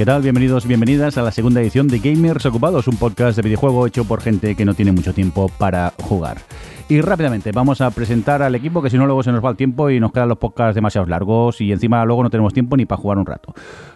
¿Qué tal? Bienvenidos, bienvenidas a la segunda edición de Gamers Ocupados, un podcast de videojuego hecho por gente que no tiene mucho tiempo para jugar. Y rápidamente vamos a presentar al equipo, que si no luego se nos va el tiempo y nos quedan los podcasts demasiado largos y encima luego no tenemos tiempo ni para jugar un rato.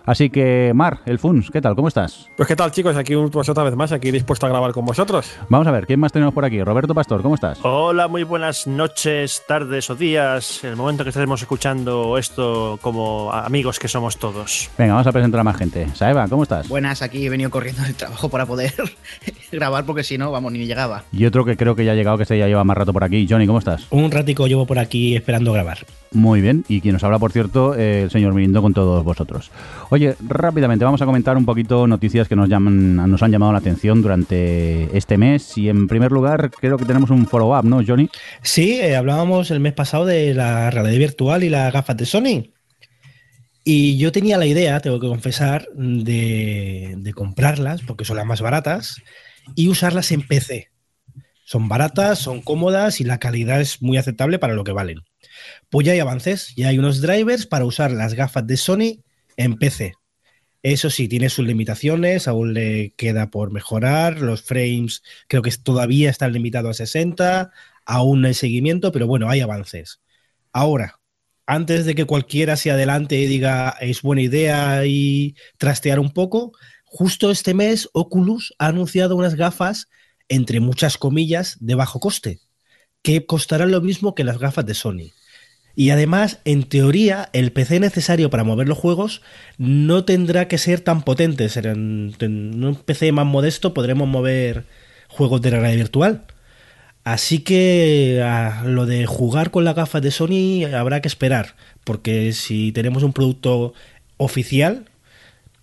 Así que, Mar, el Funs, ¿qué tal? ¿Cómo estás? Pues qué tal chicos, aquí pues otra vez más, aquí dispuesto a grabar con vosotros. Vamos a ver, ¿quién más tenemos por aquí? Roberto Pastor, ¿cómo estás? Hola, muy buenas noches, tardes o días, en el momento que estaremos escuchando esto como amigos que somos todos. Venga, vamos a presentar a más gente. Saeva, ¿cómo estás? Buenas, aquí he venido corriendo del trabajo para poder grabar porque si no, vamos, ni llegaba. Y otro que creo que ya ha llegado, que se ya lleva más rato por aquí. Johnny, ¿cómo estás? Un ratico llevo por aquí esperando grabar. Muy bien, y quien nos habla, por cierto, eh, el señor Mirindo con todos vosotros. Oye, rápidamente vamos a comentar un poquito noticias que nos, llaman, nos han llamado la atención durante este mes. Y en primer lugar, creo que tenemos un follow-up, ¿no, Johnny? Sí, eh, hablábamos el mes pasado de la realidad virtual y las gafas de Sony. Y yo tenía la idea, tengo que confesar, de, de comprarlas, porque son las más baratas, y usarlas en PC. Son baratas, son cómodas y la calidad es muy aceptable para lo que valen. Pues ya hay avances, ya hay unos drivers para usar las gafas de Sony en PC. Eso sí, tiene sus limitaciones, aún le queda por mejorar, los frames creo que todavía están limitados a 60, aún no hay seguimiento, pero bueno, hay avances. Ahora, antes de que cualquiera se adelante y diga es buena idea y trastear un poco, justo este mes Oculus ha anunciado unas gafas, entre muchas comillas, de bajo coste, que costarán lo mismo que las gafas de Sony. Y además, en teoría, el PC necesario para mover los juegos no tendrá que ser tan potente. En un PC más modesto podremos mover juegos de realidad virtual. Así que a lo de jugar con las gafas de Sony habrá que esperar, porque si tenemos un producto oficial,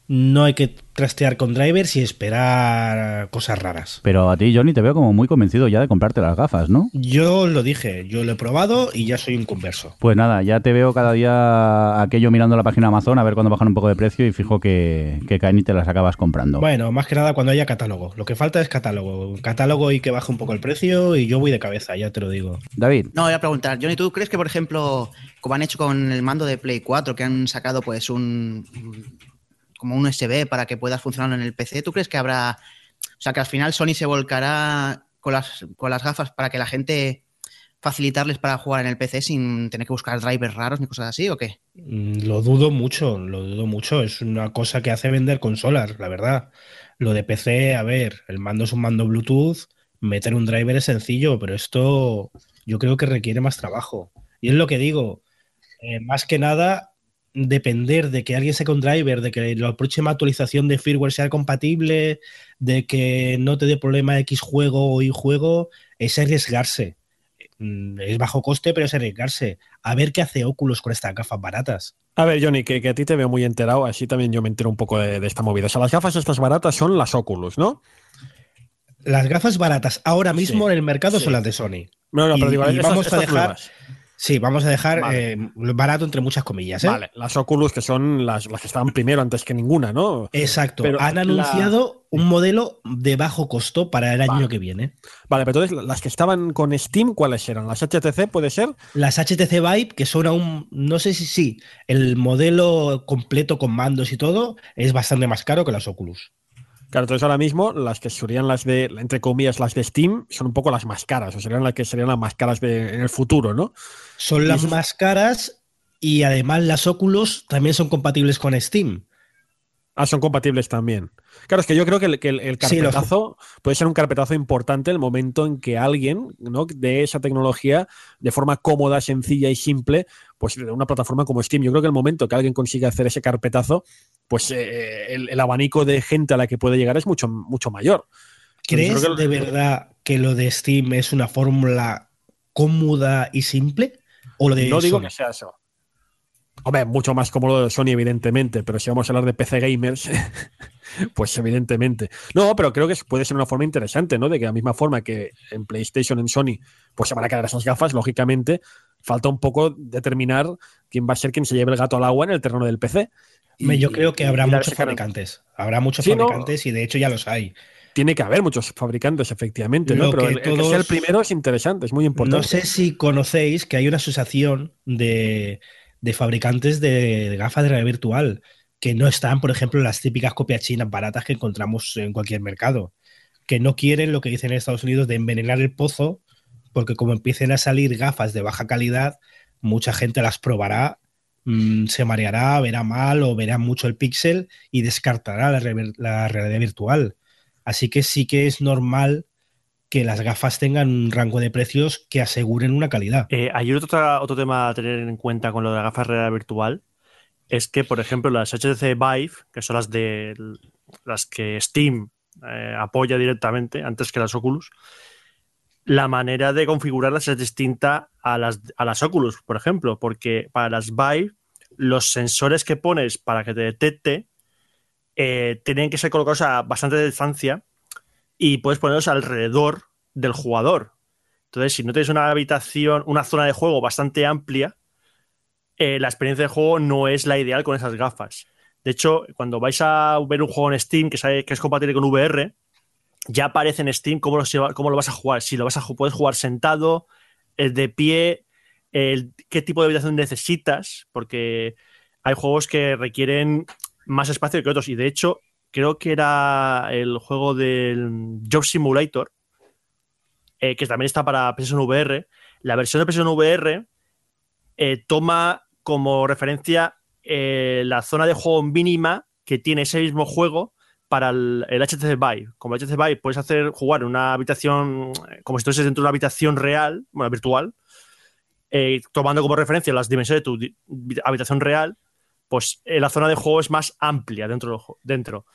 no hay que trastear con drivers y esperar cosas raras. Pero a ti, Johnny, te veo como muy convencido ya de comprarte las gafas, ¿no? Yo lo dije, yo lo he probado y ya soy un converso. Pues nada, ya te veo cada día aquello mirando la página Amazon a ver cuándo bajan un poco de precio y fijo que, que caen y te las acabas comprando. Bueno, más que nada cuando haya catálogo. Lo que falta es catálogo. Catálogo y que baje un poco el precio y yo voy de cabeza, ya te lo digo. David. No, voy a preguntar, Johnny, ¿tú crees que, por ejemplo, como han hecho con el mando de Play 4, que han sacado pues un como un USB para que puedas funcionar en el PC, ¿tú crees que habrá, o sea, que al final Sony se volcará con las, con las gafas para que la gente facilitarles para jugar en el PC sin tener que buscar drivers raros ni cosas así o qué? Lo dudo mucho, lo dudo mucho. Es una cosa que hace vender consolas, la verdad. Lo de PC, a ver, el mando es un mando Bluetooth, meter un driver es sencillo, pero esto yo creo que requiere más trabajo. Y es lo que digo, eh, más que nada depender de que alguien saque un driver, de que la próxima actualización de firmware sea compatible, de que no te dé problema X juego o Y juego, es arriesgarse. Mm, es bajo coste, pero es arriesgarse. A ver qué hace Oculus con estas gafas baratas. A ver, Johnny, que, a ti te veo muy enterado, así también yo me entero un poco de, esta movida. O sea, las gafas estas baratas son las Oculus, ¿no? Las gafas baratas ahora mismo en el mercado son las de Sony. No, no, pero digo, vamos a dejar. Sí, vamos a dejar eh, barato entre muchas comillas. ¿eh? Vale, las Oculus que son las, las, que estaban primero antes que ninguna, ¿no? Exacto. Han anunciado un modelo de bajo costo para el año que viene. Vale, pero entonces las que estaban con Steam, ¿cuáles eran? ¿Las HTC puede ser? Las HTC Vive, que son aún, no sé si sí, el modelo completo con mandos y todo es bastante más caro que las Oculus. Claro, entonces ahora mismo las que serían las de, entre comillas, las de Steam, son un poco las más caras, o serían las que serían las más caras de, en el futuro, ¿no? Son las más caras y además las Oculus también son compatibles con Steam. Ah, son compatibles también. Claro, es que yo creo que el, el, carpetazo puede ser un carpetazo importante el momento en que alguien ¿no? de esa tecnología de forma cómoda, sencilla y simple, pues de una plataforma como Steam. Yo creo que el momento que alguien consiga hacer ese carpetazo, pues eh, el, abanico de gente a la que puede llegar es mucho, mucho mayor. ¿Crees de verdad que lo de Steam es una fórmula cómoda y simple? ¿O lo de no digo que sea eso. Hombre, mucho más cómodo de Sony, evidentemente, pero si vamos a hablar de PC gamers, pues evidentemente. No, pero creo que puede ser una forma interesante, ¿no? De que de la misma forma que en PlayStation, en Sony, pues se van a quedar esas gafas, lógicamente, falta un poco determinar quién va a ser quien se lleve el gato al agua en el terreno del PC. Yo creo que habrá muchos fabricantes. Habrá muchos fabricantes y de hecho ya los hay. Tiene que haber muchos fabricantes, efectivamente, ¿no? Pero el, que sea el primero es interesante, es muy importante. No sé si conocéis que hay una asociación de, fabricantes de, gafas de realidad virtual. que no están, por ejemplo, las típicas copias chinas baratas que encontramos en cualquier mercado, que no quieren lo que dicen en Estados Unidos de envenenar el pozo, porque como empiecen a salir gafas de baja calidad, mucha gente las probará, mm, se mareará, verá mal o verá mucho el píxel y descartará la realidad virtual. Así que sí que es normal que las gafas tengan un rango de precios que aseguren una calidad. Eh, hay otro, otro tema a tener en cuenta con lo de la gafa realidad virtual, es que, por ejemplo, las HTC Vive, que son las de las que Steam eh, apoya directamente antes que las Oculus, la manera de configurarlas es distinta a las, a las Oculus, por ejemplo, porque para las Vive, los sensores que pones para que te detecte eh, tienen que ser colocados a bastante distancia y puedes ponerlos alrededor del jugador. Entonces, si no tienes una habitación, una zona de juego bastante amplia, eh, la experiencia de juego no es la ideal con esas gafas. De hecho, cuando vais a ver un juego en Steam que, sabe, que es compatible con VR, ya aparece en Steam cómo lo, cómo lo vas a jugar. Si lo vas a puedes jugar sentado, el de pie, el, qué tipo de habitación necesitas, porque hay juegos que requieren más espacio que otros. Y de hecho, creo que era el juego del Job Simulator, eh, que también está para PlayStation VR. La versión de PlayStation VR eh, toma como referencia eh, la zona de juego mínima que tiene ese mismo juego para el, HTC Vive. Como el HTC Vive puedes hacer jugar en una habitación, como si estuvieses dentro de una habitación real, bueno, virtual, tomando como referencia las dimensiones de tu habitación real, pues la zona de juego es más amplia dentro. dentro.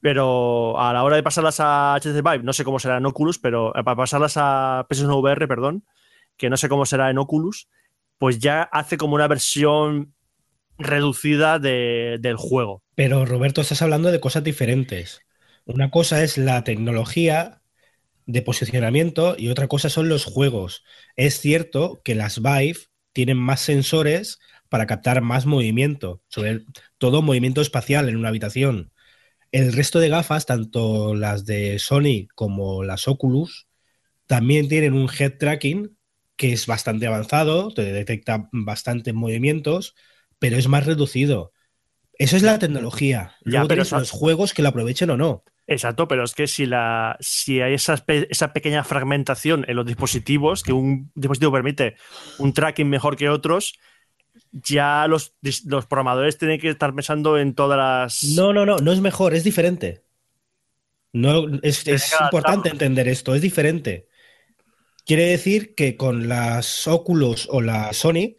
Pero a la hora de pasarlas a HTC Vive, no sé cómo será en Oculus, pero para pasarlas a PlayStation VR, perdón, que no sé cómo será en Oculus, pues ya hace como una versión reducida del juego. Pero Roberto, estás hablando de cosas diferentes. Una cosa es la tecnología de posicionamiento y otra cosa son los juegos. Es cierto que las Vive tienen más sensores para captar más movimiento, sobre todo movimiento espacial en una habitación. El resto de gafas, tanto las de Sony como las Oculus, también tienen un head tracking que es bastante avanzado, te detecta bastantes movimientos, pero es más reducido. Eso es la tecnología. Luego ya, los juegos que lo aprovechen o no. Exacto, pero es que si, la, si hay esa, esa pequeña fragmentación en los dispositivos, que un dispositivo permite un tracking mejor que otros, ya los, los programadores tienen que estar pensando en todas las. No, no, no, no es mejor, es diferente. No, es, es importante entender esto, es diferente. Quiere decir que con las Oculus o la Sony,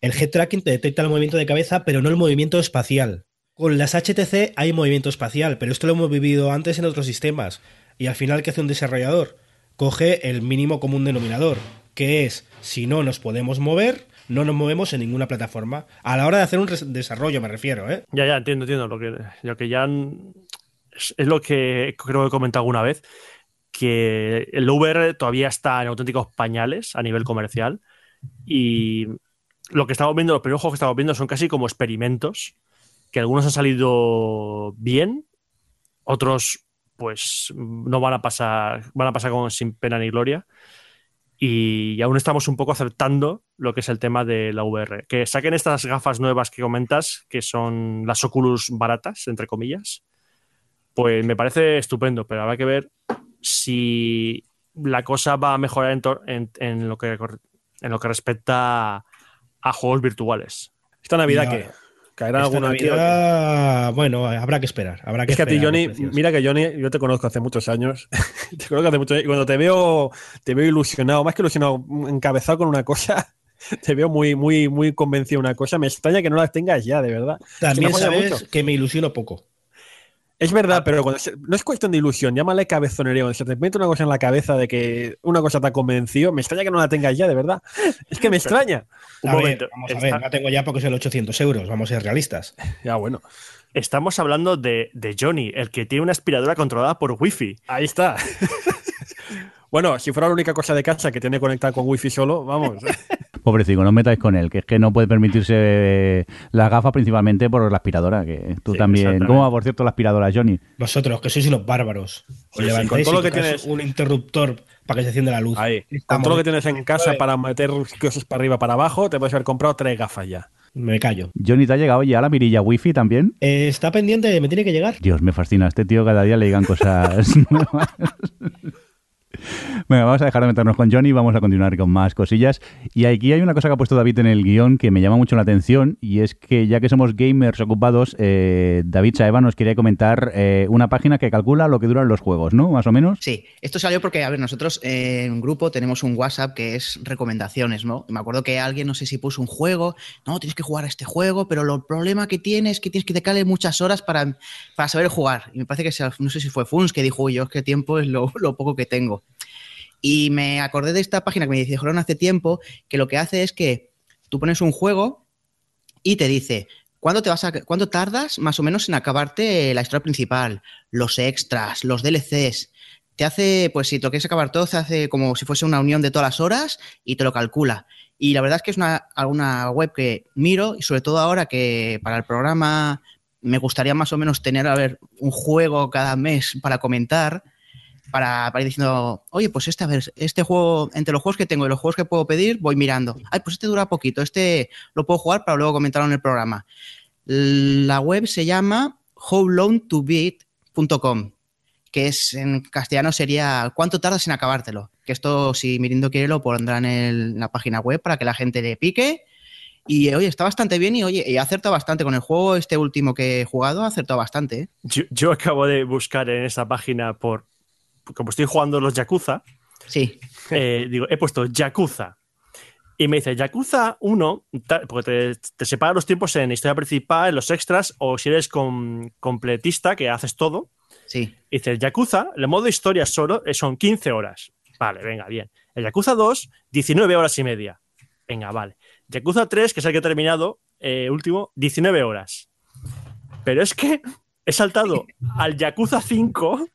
el head tracking te detecta el movimiento de cabeza, pero no el movimiento espacial. Con las HTC hay movimiento espacial, pero esto lo hemos vivido antes en otros sistemas. Y al final, ¿qué hace un desarrollador? Coge el mínimo común denominador, que es, si no nos podemos mover, no nos movemos en ninguna plataforma. A la hora de hacer un desarrollo, me refiero, ¿eh? Ya, ya, entiendo, entiendo. Lo que, lo que ya es, lo que creo que he comentado alguna vez que el VR todavía está en auténticos pañales a nivel comercial y lo que estamos viendo, los primeros juegos que estamos viendo son casi como experimentos, que algunos han salido bien, otros pues no van a pasar, van a pasar como sin pena ni gloria. Y aún estamos un poco aceptando lo que es el tema de la VR. Que saquen estas gafas nuevas que comentas, que son las Oculus baratas, entre comillas, pues me parece estupendo, pero habrá que ver si la cosa va a mejorar en, lo, que, en lo que respecta a, juegos virtuales. Esta Navidad que caerá alguna Navidad, Bueno, habrá que esperar. Habrá que es que a ti, Johnny, mira que Johnny, yo te conozco hace muchos años. te conozco hace muchos años. Y cuando te veo, te veo ilusionado, más que ilusionado, encabezado con una cosa. Te veo muy, muy, muy convencido de una cosa. Me extraña que no las tengas ya, de verdad. También sabes que me ilusiono poco. Es verdad, ah. pero cuando no es cuestión de ilusión, llámale cabezonería. Cuando se te mete una cosa en la cabeza de que una cosa te ha convencido, me extraña que no la tengas ya, de verdad. Es que me extraña. Un momento. vamos a ver, la tengo ya porque es el 800 euros, vamos a ser realistas. Ya, bueno. Estamos hablando de, de Johnny, el que tiene una aspiradora controlada por Wi-Fi. Ahí está. bueno, si fuera la única cosa de casa que tiene conectada con Wi-Fi solo, vamos. Pobrecito, no os metáis con él, que es que no puede permitirse la gafa principalmente por la aspiradora, que tú también... ¿Cómo va, por cierto, la aspiradora, Johnny? Vosotros, que sois unos bárbaros. Os levantáis todo lo que tienes un interruptor para que se encienda la luz. Ahí. Con todo lo que tienes en casa para meter cosas para arriba para abajo, te puedes haber comprado tres gafas ya. me callo. Johnny, ¿te ha llegado ya la mirilla wifi también? Eh, está pendiente, me tiene que llegar. Dios, me fascina. A este tío cada día le digan cosas nuevas. Venga, vamos a dejar de meternos con Johnny vamos a continuar con más cosillas. Y aquí hay una cosa que ha puesto David en el guion que me llama mucho la atención y es que ya que somos gamers ocupados, eh, David Saeva nos quería comentar eh, una página que calcula lo que duran los juegos, ¿no? Más o menos. Sí, esto salió porque, a ver, nosotros en un grupo tenemos un WhatsApp que es recomendaciones, ¿no? Me acuerdo que alguien, no sé si puso un juego, no, tienes que jugar a este juego, pero el problema que tienes es que tienes que dedicarle muchas horas para, para saber jugar. Y me parece que, no sé si fue Funs que dijo, yo es que tiempo es lo poco que tengo. Y me acordé de esta página que me dijeron hace tiempo, que lo que hace es que tú pones un juego y te dice, ¿cuándo, te vas a, ¿cuándo tardas más o menos en acabarte la historia principal, los extras, los DLCs? Te hace, pues si te quieres acabar todo, se hace como si fuese una unión de todas las horas y te lo calcula. Y la verdad es que es una, una web que miro y sobre todo ahora que para el programa me gustaría más o menos tener a ver un juego cada mes para comentar para, ir diciendo, oye, pues este, a ver, este juego, entre los juegos que tengo y los juegos que puedo pedir, voy mirando. Ay, pues este dura poquito, este lo puedo jugar para luego comentarlo en el programa. La web se llama howlongtobeat.com, que es en castellano sería ¿cuánto tardas en acabártelo? Que esto, si Mirindo quiere, lo pondrán en la página web para que la gente le pique. Y oye, está bastante bien y oye, he acertado bastante con el juego, este último que he jugado, ha acertado bastante. ¿eh? Yo, yo, acabo de buscar en esa página por como estoy jugando los Yakuza, sí. Eh, digo, he puesto Yakuza. Y me dice, Yakuza 1, porque te, separa los tiempos en historia principal, en los extras, o si eres completista, que haces todo. Sí. Y dice, Yakuza, el modo historia solo eh, son 15 horas. Vale, venga, bien. El Yakuza 2, 19 horas y media. Venga, vale. Yakuza 3, que es el que he terminado, eh, último, 19 horas. Pero es que he saltado al Yakuza 5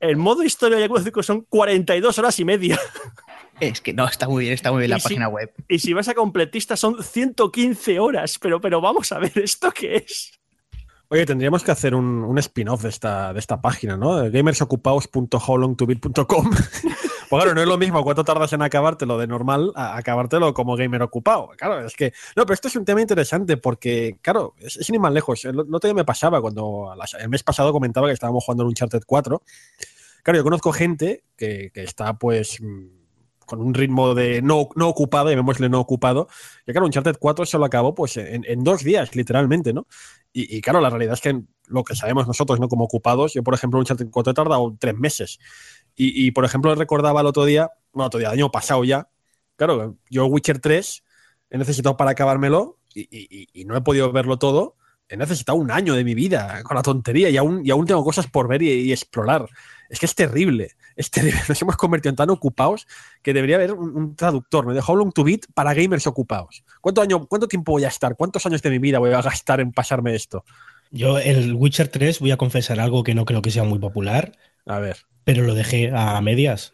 el modo historia de Yakuza 5 son 42 horas y media. Es que no, está muy bien, está muy bien la página web. Y si vas a completista son 115 horas, pero, pero vamos a ver, ¿esto qué es? Oye, tendríamos que hacer un, spin-off de esta, de esta página, ¿no? gamersocupados.howlongtobeat.com Pues claro, no es lo mismo cuánto tardas en acabártelo de normal a acabártelo como gamer ocupado. Claro, es que. No, pero esto es un tema interesante porque, claro, es, es ni más lejos. El, otro día me pasaba cuando el mes pasado comentaba que estábamos jugando en Uncharted 4. Claro, yo conozco gente que, que está, pues mm, con un ritmo de no, no ocupado, llamémosle no ocupado, que claro, Uncharted 4 se lo acabó pues en, en dos días, literalmente, ¿no? Y, y, claro, la realidad es que lo que sabemos nosotros, ¿no? Como ocupados, yo por ejemplo Uncharted 4 he tardado tres meses. Y, por ejemplo, recordaba el otro día, bueno, otro día, el año pasado ya, claro, yo Witcher 3 he necesitado para acabármelo y, no he podido verlo todo. He necesitado un año de mi vida con la tontería y aún, y aún tengo cosas por ver y, explorar. Es que es terrible, es terrible. Nos hemos convertido en tan ocupados que debería haber un, traductor, ¿no? De How Long to Beat para gamers ocupados. ¿Cuánto, año, ¿Cuánto tiempo voy a estar? ¿Cuántos años de mi vida voy a gastar en pasarme esto? Yo, el Witcher 3, voy a confesar algo que no creo que sea muy popular. A ver pero lo dejé a medias.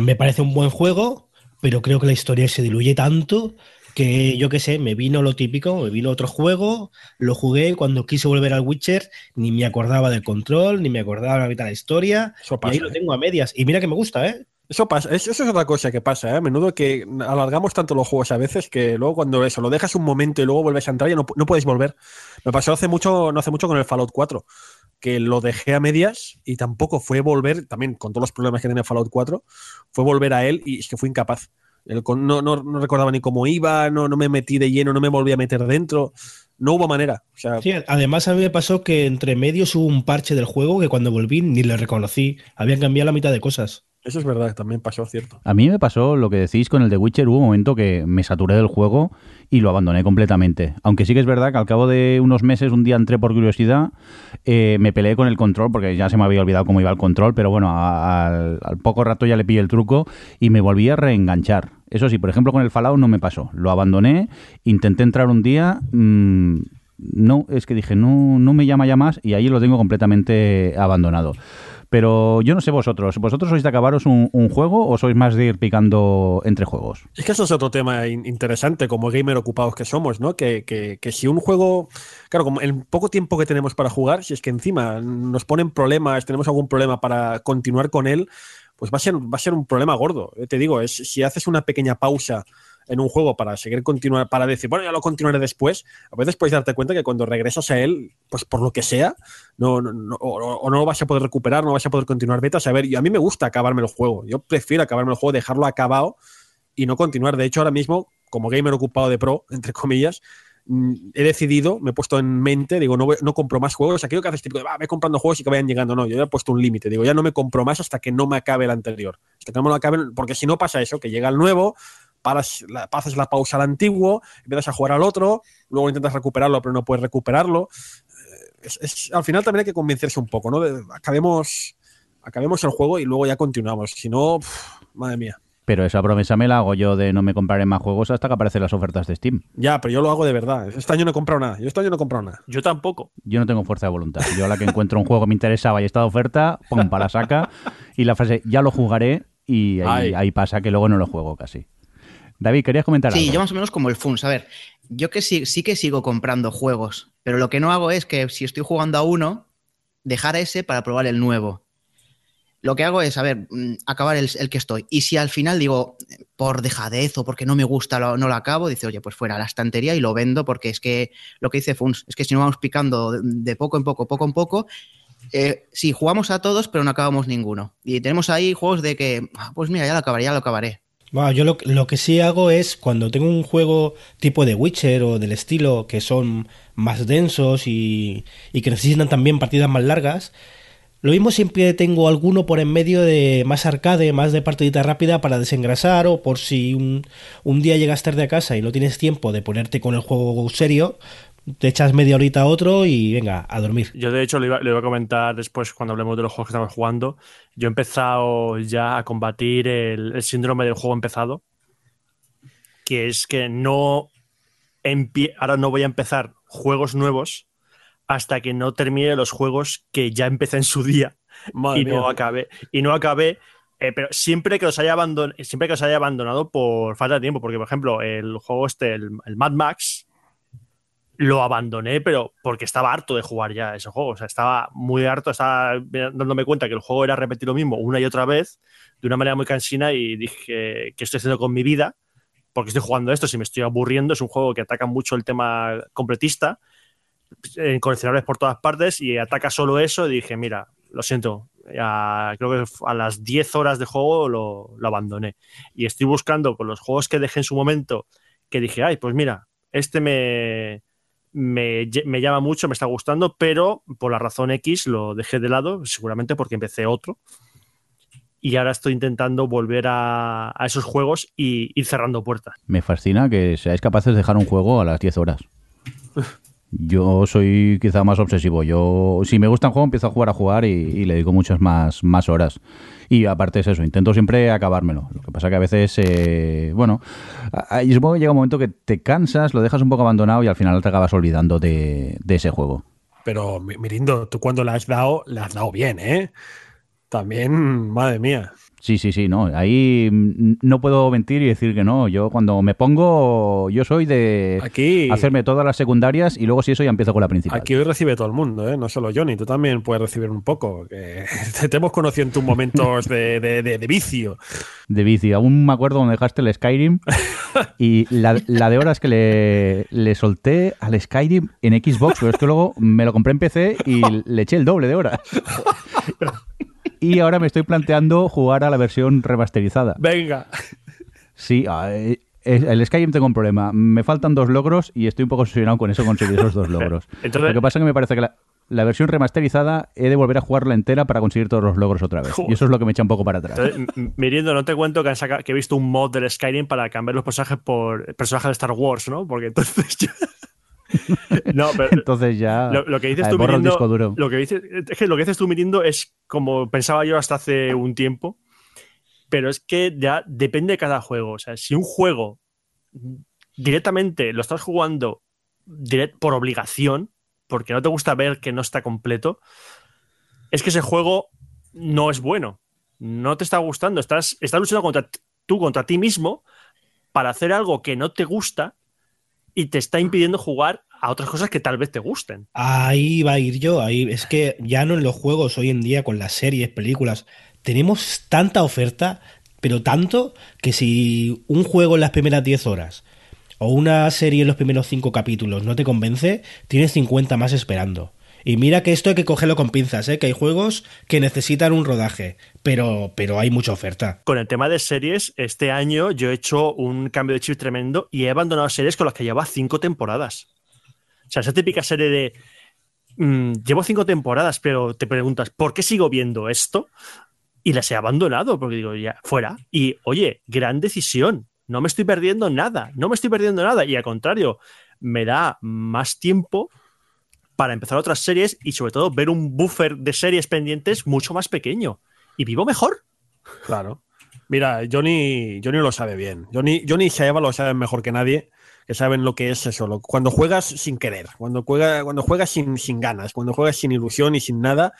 Me parece un buen juego, pero creo que la historia se diluye tanto que yo qué sé, me vino lo típico, me vino otro juego, lo jugué, cuando quise volver al Witcher, ni me acordaba del control, ni me acordaba de la mitad de la historia, y ahí lo ¿eh? tengo a medias. Y mira que me gusta, ¿eh? Eso pasa, eso es otra cosa que pasa, ¿eh? A menudo que alargamos tanto los juegos a veces que luego cuando eso, lo dejas un momento y luego vuelves a entrar ya no, no puedes volver. Me pasó hace mucho, no hace mucho con el Fallout 4 que lo dejé a medias y tampoco fue volver, también con todos los problemas que tenía Fallout 4, fue volver a él y es que fui incapaz. no, no, recordaba ni cómo iba, no, no me metí de lleno, no me volví a meter dentro. No hubo manera. sí, además a mí me pasó que entre medios hubo un parche del juego que cuando volví ni le reconocí. Habían cambiado la mitad de cosas. Eso es verdad, también pasó, cierto. A mí me pasó lo que decís con el de Witcher. Hubo un momento que me saturé del juego y lo abandoné completamente. Aunque sí que es verdad que al cabo de unos meses, un día entré por curiosidad, eh, me peleé con el control porque ya se me había olvidado cómo iba el control, pero bueno, al, poco rato ya le pillé el truco y me volví a reenganchar. Eso sí, por ejemplo, con el Fallout no me pasó. Lo abandoné, intenté entrar un día. Mmm, no, es que dije, no, no me llama ya más y ahí lo tengo completamente abandonado. Pero yo no sé vosotros, ¿vosotros sois de acabaros un, juego o sois más de ir picando entre juegos? Es que eso es otro tema interesante como gamer ocupados que somos, ¿no? Que, que, si un juego, claro, como el poco tiempo que tenemos para jugar, si es que encima nos ponen problemas, tenemos algún problema para continuar con él, pues va a ser, va a ser un problema gordo. Te digo, es, si haces una pequeña pausa en un juego para seguir continuar, para decir, bueno, ya lo continuaré después, a veces puedes darte cuenta que cuando regresas a él, pues por lo que sea, no, no, o, no lo vas a poder recuperar, no vas a poder continuar betas. A ver, y a mí me gusta acabarme el juego. Yo prefiero acabarme el juego, dejarlo acabado y no continuar. De hecho, ahora mismo, como gamer ocupado de pro, entre comillas, mm, he decidido, me he puesto en mente, digo, no, no compro más juegos. Aquello que haces tipo de, va, me comprando juegos y que vayan llegando. No, yo ya he puesto un límite. Digo, ya no me compro más hasta que no me acabe el anterior. Hasta que no me lo acabe, porque si no pasa eso, que llega el nuevo, paras la, pasas la pausa al antiguo, empiezas a jugar al otro, luego intentas recuperarlo, pero no puedes recuperarlo. Eh, es, al final también hay que convencerse un poco, ¿no? acabemos, acabemos el juego y luego ya continuamos. Si no, madre mía. Pero esa promesa me la hago yo de no me compraré más juegos hasta que aparecen las ofertas de Steam. Ya, pero yo lo hago de verdad. Este año no he comprado nada. Yo este año no he comprado nada. Yo tampoco. Yo no tengo fuerza de voluntad. Yo a la que encuentro un juego que me interesaba y está de oferta, pum, para la saca. Y la frase, ya lo jugaré, y ahí, pasa que luego no lo juego casi. David, ¿querías comentar sí, algo? Sí, yo más o menos como el Funs. A ver, yo que sí, sí que sigo comprando juegos, pero lo que no hago es que si estoy jugando a uno, dejar ese para probar el nuevo lo que hago es, a ver, mm, acabar el, que estoy. Y si al final digo, por dejadez o porque no me gusta, no lo acabo, dice, oye, pues fuera a la estantería y lo vendo, porque es que lo que dice Funs, es que si no vamos picando de, poco en poco, poco en poco, eh, sí, jugamos a todos, pero no acabamos ninguno. Y tenemos ahí juegos de que, ah, pues mira, ya lo acabaré, ya lo acabaré. Bueno, yo lo, lo, que sí hago es cuando tengo un juego tipo de Witcher o del estilo que son más densos y, y que necesitan también partidas más largas, lo mismo siempre tengo alguno por en medio de más arcade, más de partidita rápida para desengrasar o por si un, día llegas tarde a casa y no tienes tiempo de ponerte con el juego serio, te echas media horita a otro y venga, a dormir. Yo de hecho le iba, a comentar después cuando hablemos de los juegos que estamos jugando. Yo he empezado ya a combatir el, síndrome del juego empezado, que es que no ahora no voy a empezar juegos nuevos hasta que no termine los juegos que ya empecé en su día y no acabé. Y no acabé, eh, pero siempre que, los haya abandonado, siempre que os haya abandonado por falta de tiempo, porque por ejemplo, el juego este, el, Mad Max, lo abandoné, pero porque estaba harto de jugar ya ese juego. O sea, estaba muy harto, estaba dándome cuenta que el juego era repetir lo mismo una y otra vez, de una manera muy cansina, y dije, ¿qué estoy haciendo con mi vida? Porque estoy jugando esto, si me estoy aburriendo, es un juego que ataca mucho el tema completista en coleccionables por todas partes y ataca solo eso. Y dije, mira, lo siento, creo que a las 10 horas de juego lo, abandoné. Y estoy buscando con los juegos que dejé en su momento, que dije, ay, pues mira, este me, me, llama mucho, me está gustando, pero por la razón X lo dejé de lado, seguramente porque empecé otro. Y ahora estoy intentando volver a, a esos juegos y ir cerrando puertas. Me fascina que seáis capaces de dejar un juego a las 10 horas. Yo soy quizá más obsesivo. Yo, si me gusta un juego, empiezo a jugar a jugar y, le dedico muchas más, más horas. Y aparte es eso, intento siempre acabármelo. Lo que pasa que a veces, eh, bueno, supongo que llega un momento que te cansas, lo dejas un poco abandonado y al final te acabas olvidando de, de ese juego. Pero, Mirindo, tú cuando le has dado, le has dado bien, ¿eh? También, madre mía. Sí, sí, sí, no. Ahí mm, no puedo mentir y decir que no. Yo cuando me pongo, yo soy de hacerme todas las secundarias y luego si eso ya empiezo con la principal. Aquí hoy recibe todo el mundo, ¿eh? no solo Johnny. Tú también puedes recibir un poco. Que te hemos conocido en tus momentos de, de, vicio. De vicio. Aún me acuerdo cuando dejaste el Skyrim y la, de horas que le, le, solté al Skyrim en Xbox, pero es que luego me lo compré en PC y le eché el doble de horas. Y ahora me estoy planteando jugar a la versión remasterizada. Venga. Sí, el Skyrim tengo un problema. Me faltan dos logros y estoy un poco obsesionado con eso, conseguir esos dos logros. Lo que pasa es que me parece que la, versión remasterizada he de volver a jugarla entera para conseguir todos los logros otra vez. Y eso es lo que me echa un poco para atrás. Miriendo, no te cuento que, que, he visto un mod del Skyrim para cambiar los personajes por personajes de Star Wars, ¿no? Porque entonces ya... No, pero entonces ya. Lo, que dices tú, Lo que dices, es que lo que dices tú, Mirindo, es como pensaba yo hasta hace un tiempo. Pero es que ya depende de cada juego. O sea, si un juego directamente lo estás jugando por obligación, porque no te gusta ver que no está completo, es que ese juego no es bueno. No te está gustando. Estás, estás luchando contra tú, contra ti mismo, para hacer algo que no te gusta y te está impidiendo jugar a otras cosas que tal vez te gusten. Ahí va a ir yo, ahí es que ya no en los juegos hoy en día con las series, películas, tenemos tanta oferta, pero tanto que si un juego en las primeras 10 horas o una serie en los primeros 5 capítulos no te convence, tienes 50 más esperando. Y mira que esto hay que cogerlo con pinzas, ¿eh? que hay juegos que necesitan un rodaje, pero, pero hay mucha oferta. Con el tema de series, este año yo he hecho un cambio de chip tremendo y he abandonado series con las que llevaba cinco temporadas. O sea, esa típica serie de mm, llevo cinco temporadas, pero te preguntas, ¿por qué sigo viendo esto? Y las he abandonado, porque digo, ya, fuera. Y oye, gran decisión. No me estoy perdiendo nada, no me estoy perdiendo nada. Y al contrario, me da más tiempo para empezar otras series y sobre todo ver un buffer de series pendientes mucho más pequeño. Y vivo mejor. Claro. Mira, Johnny, Johnny lo sabe bien. Johnny, Johnny y Saeva lo saben mejor que nadie, que saben lo que es eso. cuando juegas sin querer, cuando, juega, cuando juegas sin, sin ganas, cuando juegas sin ilusión y sin nada,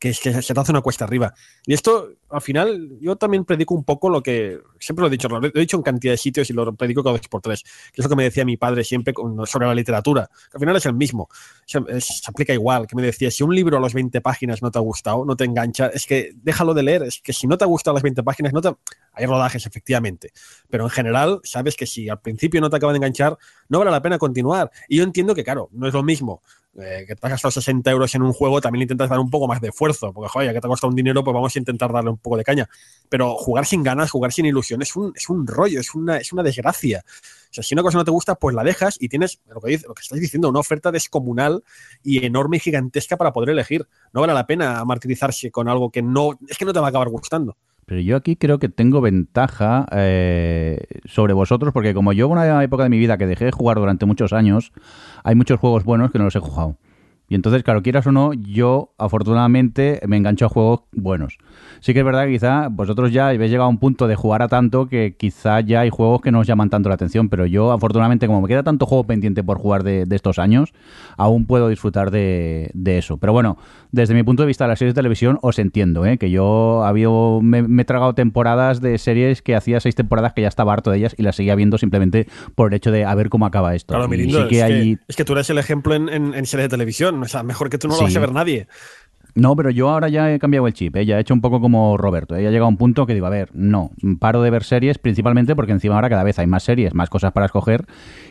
que, que se te hace una cuesta arriba. Y esto, al final, yo también predico un poco lo que siempre lo he dicho, lo he dicho en cantidad de sitios y lo predico cada vez por tres, que es lo que me decía mi padre siempre sobre la literatura, al final es el mismo, se, aplica igual, que me decía, si un libro a las 20 páginas no te ha gustado, no te engancha, es que déjalo de leer, es que si no te ha gustado las 20 páginas, no te... Hay rodajes, efectivamente, pero en general, sabes que si al principio no te acaba de enganchar, no vale la pena continuar. Y yo entiendo que, claro, no es lo mismo eh, que te has gastado 60 euros en un juego, también intentas dar un poco más de esfuerzo, porque joder, ya que te ha costado un dinero, pues vamos a intentar darle un poco de caña. Pero jugar sin ganas, jugar sin ilusión, es un, es un rollo, es una, es una desgracia. O sea, si una cosa no te gusta, pues la dejas y tienes lo que, lo que estáis diciendo, una oferta descomunal y enorme y gigantesca para poder elegir. No vale la pena martirizarse con algo que no, es que no te va a acabar gustando. Pero yo aquí creo que tengo ventaja eh, sobre vosotros, porque como yo una época de mi vida que dejé de jugar durante muchos años, hay muchos juegos buenos que no los he jugado. Y entonces, claro, quieras o no, yo afortunadamente me engancho a juegos buenos. Sí que es verdad que quizá vosotros ya habéis llegado a un punto de jugar a tanto que quizá ya hay juegos que no os llaman tanto la atención, pero yo afortunadamente como me queda tanto juego pendiente por jugar de, estos años, aún puedo disfrutar de, eso. Pero bueno, desde mi punto de vista de las series de televisión os entiendo, ¿eh? que yo había, me, he tragado temporadas de series que hacía seis temporadas que ya estaba harto de ellas y las seguía viendo simplemente por el hecho de a ver cómo acaba esto. Claro, es, que es, que, tú eres el ejemplo en, en, serie de televisión o sea, mejor que tú no lo vas a ver nadie. No, pero yo ahora ya he cambiado el chip, ¿eh? ya he hecho un poco como Roberto. Ella ¿eh? ha llegado a un punto que digo, a ver, no, paro de ver series principalmente porque encima ahora cada vez hay más series, más cosas para escoger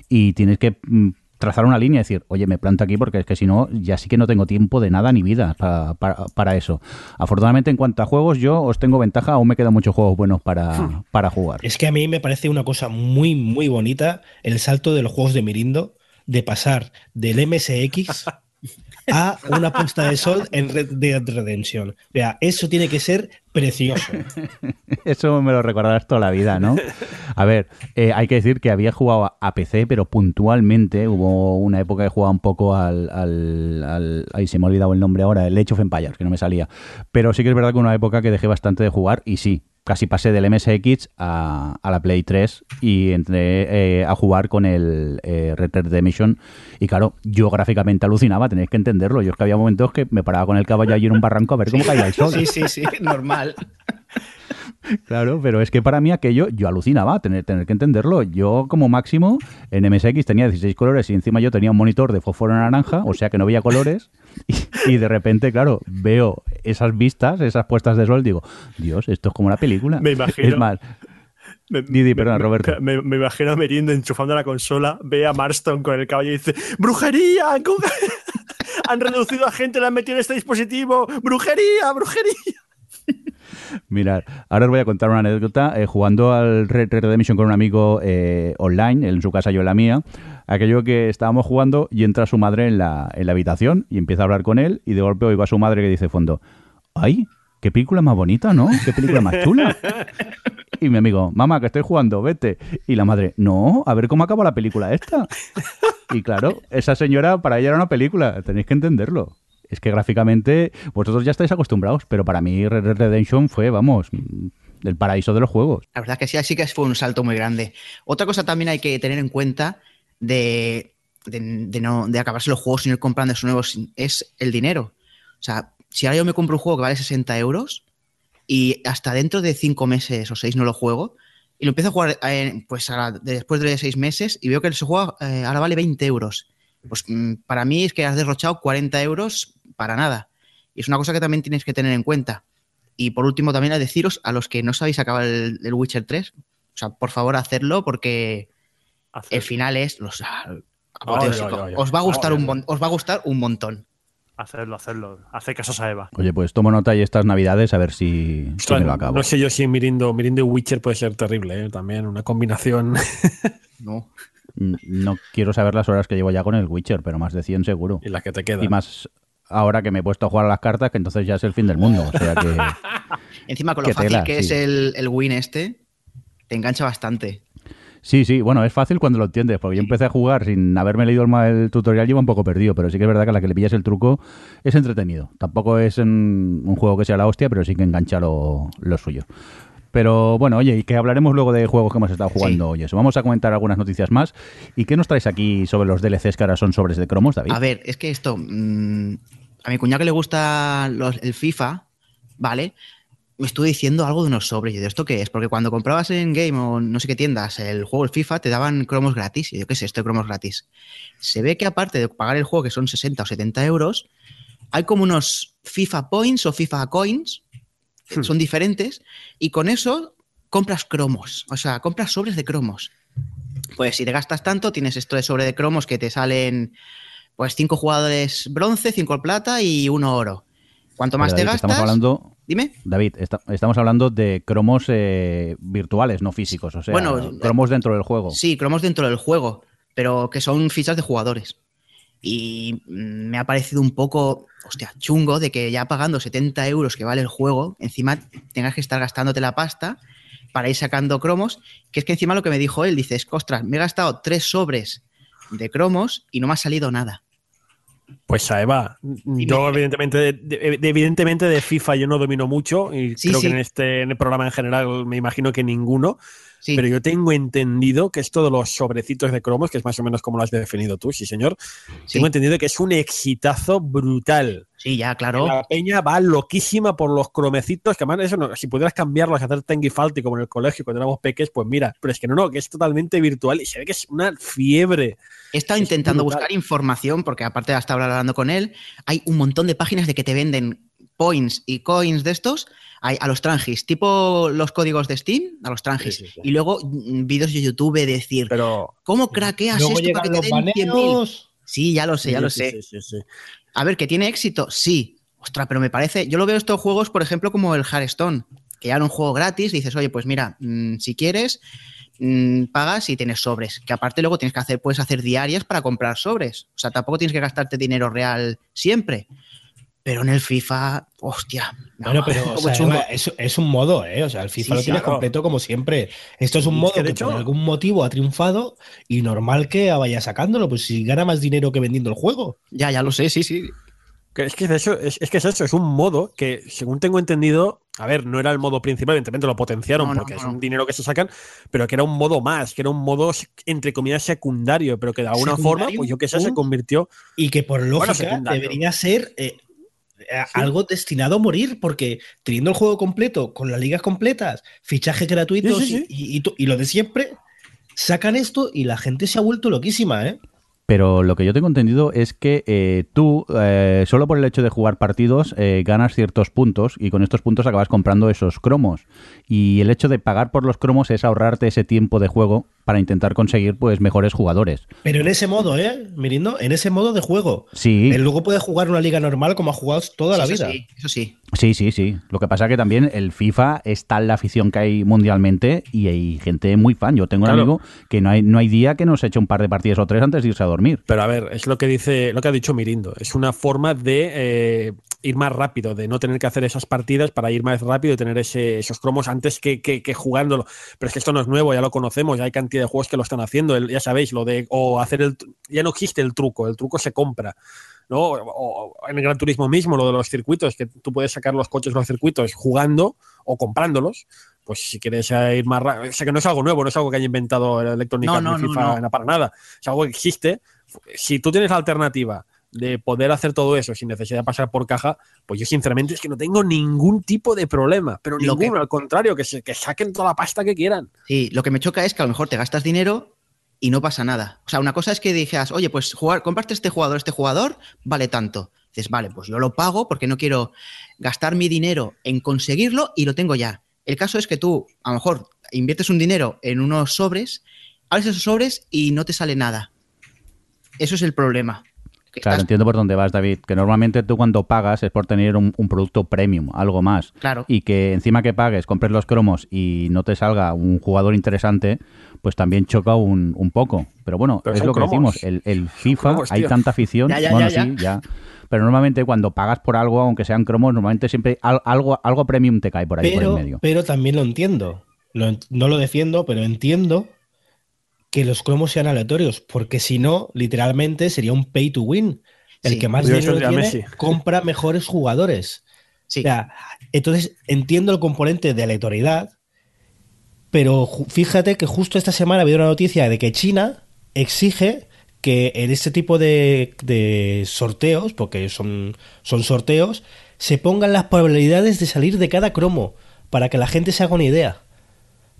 y tienes que mm, trazar una línea y decir, oye, me planto aquí porque es que si no, ya sí que no tengo tiempo de nada ni vida para, para, eso. Afortunadamente, en cuanto a juegos, yo os tengo ventaja, aún me quedan muchos juegos buenos para, hmm. para jugar. Es que a mí me parece una cosa muy, muy bonita el salto de los juegos de Mirindo, de pasar del MSX a una puesta de sol en Red Dead Redemption. O sea, eso tiene que ser precioso. Eso me lo recordarás toda la vida, ¿no? A ver, eh, hay que decir que había jugado a PC, pero puntualmente. Hubo una época que jugaba un poco al, al, Ahí se me ha olvidado el nombre ahora, el Age of Empires, que no me salía. Pero sí que es verdad que una época que dejé bastante de jugar y sí, casi pasé del MSX a, a la Play 3 y entré eh, a jugar con el eh, Red Dead Redemption. Y claro, yo gráficamente alucinaba, tenéis que entenderlo. Yo es que había momentos que me paraba con el caballo allí en un barranco a ver cómo caía el sol. Sí, sí, sí, normal. Claro, pero es que para mí aquello, yo alucinaba tener, tener que entenderlo. Yo como máximo en MSX tenía 16 colores y encima yo tenía un monitor de fósforo naranja, o sea que no veía colores. Y, de repente, claro, veo esas vistas, esas puestas de sol, digo, Dios, esto es como la película. Me imagino. Es más, Didi, perdón, Roberto. Me, me, imagino a Merindo enchufando la consola, ve a Marston con el caballo y dice: ¡Brujería! Han reducido a gente, la han metido en este dispositivo. ¡Brujería! ¡Brujería! Mirad, ahora os voy a contar una anécdota. Eh, jugando al Red Dead Redemption con un amigo eh, online, en su casa yo en la mía, aquello que estábamos jugando y entra su madre en la, en la habitación y empieza a hablar con él y de golpe oigo a su madre que dice fondo, ¡ay! ¡Qué película más bonita, ¿no? ¡Qué película más chula! Y mi amigo, mamá, que estoy jugando, vete. Y la madre, no, a ver cómo acaba la película esta. Y claro, esa señora, para ella era una película, tenéis que entenderlo es que gráficamente vosotros ya estáis acostumbrados, pero para mí Red Dead Redemption fue, vamos, el paraíso de los juegos. La verdad que sí, así que fue un salto muy grande. Otra cosa también hay que tener en cuenta de, de, no, de acabarse los juegos sin ir comprando esos nuevos es el dinero. O sea, si ahora yo me compro un juego que vale 60 euros y hasta dentro de 5 meses o 6 no lo juego, y lo empiezo a jugar eh, pues después de 6 meses y veo que ese juego eh, ahora vale 20 euros. Pues mm, para mí es que has derrochado 40 euros para nada. Y es una cosa que también tienes que tener en cuenta. Y por último, también a deciros a los que no sabéis acabar el, el Witcher 3, o sea, por favor, hacerlo porque Hacer- el final es. Los, ah, os, va a gustar ay. un, os va a gustar un montón. Hacerlo, hacerlo. Hacer casos a Eva. Oye, pues tomo nota y estas navidades a ver si, me lo acabo. no sé yo si Mirindo, Mirindo y Witcher puede ser terrible, ¿eh? también una combinación. No. No quiero saber las horas que llevo ya con el Witcher, pero más de 100 seguro. y las que te quedan. Y más ahora que me he puesto a jugar a las cartas, que entonces ya es el fin del mundo. O sea que. Encima, con lo fácil tela, que sí. es el, el win este, te engancha bastante. Sí, sí, bueno, es fácil cuando lo entiendes, porque yo empecé a jugar sin haberme leído el, tutorial iba un poco perdido, pero sí que es verdad que a la que le pillas el truco es entretenido. Tampoco es un juego que sea la hostia, pero sí que engancha lo, lo suyo. Pero bueno, oye, y que hablaremos luego de juegos que hemos estado jugando hoy. Eso. Vamos a comentar algunas noticias más. ¿Y qué nos traes aquí sobre los DLCs que ahora son sobres de cromos, David? A ver, es que esto. mm, a mi cuñado que le gusta los- el FIFA, ¿vale? Me estuvo diciendo algo de unos sobres. Y de esto qué es, porque cuando comprabas en Game o no sé qué tiendas el juego, el FIFA, te daban cromos gratis. Y yo qué sé, esto de cromos gratis. Se ve que aparte de pagar el juego, que son 60 o 70 euros, hay como unos FIFA Points o FIFA Coins, que son diferentes, y con eso compras cromos. O sea, compras sobres de cromos. Pues si te gastas tanto, tienes esto de sobre de cromos que te salen pues cinco jugadores bronce, cinco plata y uno oro. Cuanto más te gastas, Estamos hablando, dime. David, esta- estamos hablando de cromos eh, virtuales, no físicos. O sea, Bueno, cromos dentro del juego. Sí, cromos dentro del juego, pero que son fichas de jugadores. Y me ha parecido un poco, hostia, chungo de que ya pagando 70 euros que vale el juego, encima tengas que estar gastándote la pasta para ir sacando cromos, que es que encima lo que me dijo él, dice, es que, ostras, me he gastado tres sobres de cromos y no me ha salido nada. Pues a Eva, yo evidentemente de, de- de- evidentemente de FIFA yo no domino mucho y Sí, creo sí. que en este en el programa en general me imagino que ninguno, Sí, pero yo tengo entendido que esto de los sobrecitos de cromos, que es más o menos como lo has definido tú, sí señor, sí, tengo entendido que es un exitazo brutal. sí, ya, claro. La peña va loquísima por los cromecitos, que además eso no, si pudieras cambiarlos, hacer Tengi Falti como en el colegio cuando éramos peques, pues mira, pero es que no, no, que es totalmente virtual y se ve que es una fiebre. He estado Es intentando brutal. buscar información, porque aparte de estar hablando con él, hay un montón de páginas de que te venden points y coins de estos a, a los trangis, tipo los códigos de Steam, a los trangis. Sí, sí, sí. Y luego mm, vídeos de YouTube de decir, Pero ¿cómo craqueas esto para que los te den 100.000? baneos. Sí, ya lo sé, ya lo sé. A ver, ¿que tiene éxito? Sí. Ostras, pero me parece. Yo lo veo estos juegos, por ejemplo, como el Hearthstone, que ya era un juego gratis. Dices, oye, pues mira, mm, si quieres, mm, pagas y tienes sobres. Que aparte luego tienes que hacer, puedes hacer diarias para comprar sobres. O sea, tampoco tienes que gastarte dinero real siempre. Pero en el FIFA, hostia. no, Bueno, pero o sea, es, es un modo, ¿eh? O sea, el FIFA Sí, lo tienes claro. completo como siempre. Esto es un Es modo que que, de hecho- por algún motivo ha triunfado y normal que vaya sacándolo. Pues si gana más dinero que vendiendo el juego. Ya, ya lo sé, sí, sí. Es que es eso, es, es que es eso, es un modo que, según tengo entendido, a ver, no era el modo principal, evidentemente lo potenciaron No, no, porque no, es no. un dinero que se sacan, pero que era un modo más, que era un modo, entre comillas, secundario, pero que de alguna forma, pues yo que sé, se convirtió. Y que por lógica debería ser eh, a- algo destinado a morir, porque teniendo el juego completo, con las ligas completas, fichajes gratuitos Sí, sí, sí. Y, y to- y lo de siempre, sacan esto y la gente se ha vuelto loquísima, ¿eh? Pero lo que yo tengo entendido es que eh, tú, eh, solo por el hecho de jugar partidos, eh, ganas ciertos puntos y con estos puntos acabas comprando esos cromos. Y el hecho de pagar por los cromos es ahorrarte ese tiempo de juego para intentar conseguir pues mejores jugadores. Pero en ese modo, ¿eh? Mirindo, en ese modo de juego. Sí, Él luego puede jugar una liga normal como ha jugado toda la vida. Eso sí, eso sí. sí, sí, sí. Lo que pasa que también el FIFA es tal la afición que hay mundialmente y hay gente muy fan. Yo tengo un Claro. amigo que no hay, no hay día que nos eche un par de partidas o tres antes de irse a dormir. Pero a ver, es lo que dice, lo que ha dicho Mirindo. Es una forma de eh, ir más rápido, de no tener que hacer esas partidas para ir más rápido y tener ese- esos cromos antes que, que- que jugándolo. Pero es que esto no es nuevo, ya lo conocemos, ya hay cantidad de juegos que lo están haciendo. El- ya sabéis, lo de o hacer el ya no existe el truco, el truco se compra. ¿no? O, o en el Gran Turismo mismo, lo de los circuitos, que tú puedes sacar los coches los circuitos jugando o comprándolos. Pues si quieres ir más rápido. O sea que no es algo nuevo, no es algo que haya inventado Electronic Arts ni no, no, FIFA no. para nada. Es algo que existe. Si tú tienes la alternativa de poder hacer todo eso sin necesidad de pasar por caja, pues yo sinceramente es que no tengo ningún tipo de problema, pero Lo que- ninguno, al contrario, que, se, que saquen toda la pasta que quieran. Sí, lo que me choca es que a lo mejor te gastas dinero y no pasa nada. O sea, una cosa es que dijeras, oye, pues jugar, comparte este jugador, este jugador, vale tanto. Dices, vale, pues yo lo pago porque no quiero gastar mi dinero en conseguirlo y lo tengo ya. El caso es que tú, a lo mejor, inviertes un dinero en unos sobres, abres esos sobres y no te sale nada. Eso es el problema. Claro, entiendo por dónde vas, David. Que normalmente tú cuando pagas es por tener un, producto premium, algo más. Claro. Y que encima que pagues, compres los cromos y no te salga un jugador interesante, pues también choca un, poco. Pero bueno, es lo que decimos. El, FIFA, hay tanta afición. bueno, sí, ya. Pero normalmente cuando pagas por algo, aunque sean cromos, normalmente siempre algo, algo premium te cae por ahí por el medio. Pero también lo entiendo. no lo defiendo, pero entiendo que los cromos sean aleatorios, porque si no, literalmente sería un pay to win. El que más dinero tiene compra mejores jugadores. Sí. entonces entiendo el componente de aleatoriedad, pero fíjate que justo esta semana ha habido una noticia de que China exige que en este tipo de, sorteos, porque son, son sorteos, se pongan las probabilidades de salir de cada cromo, para que la gente se haga una idea,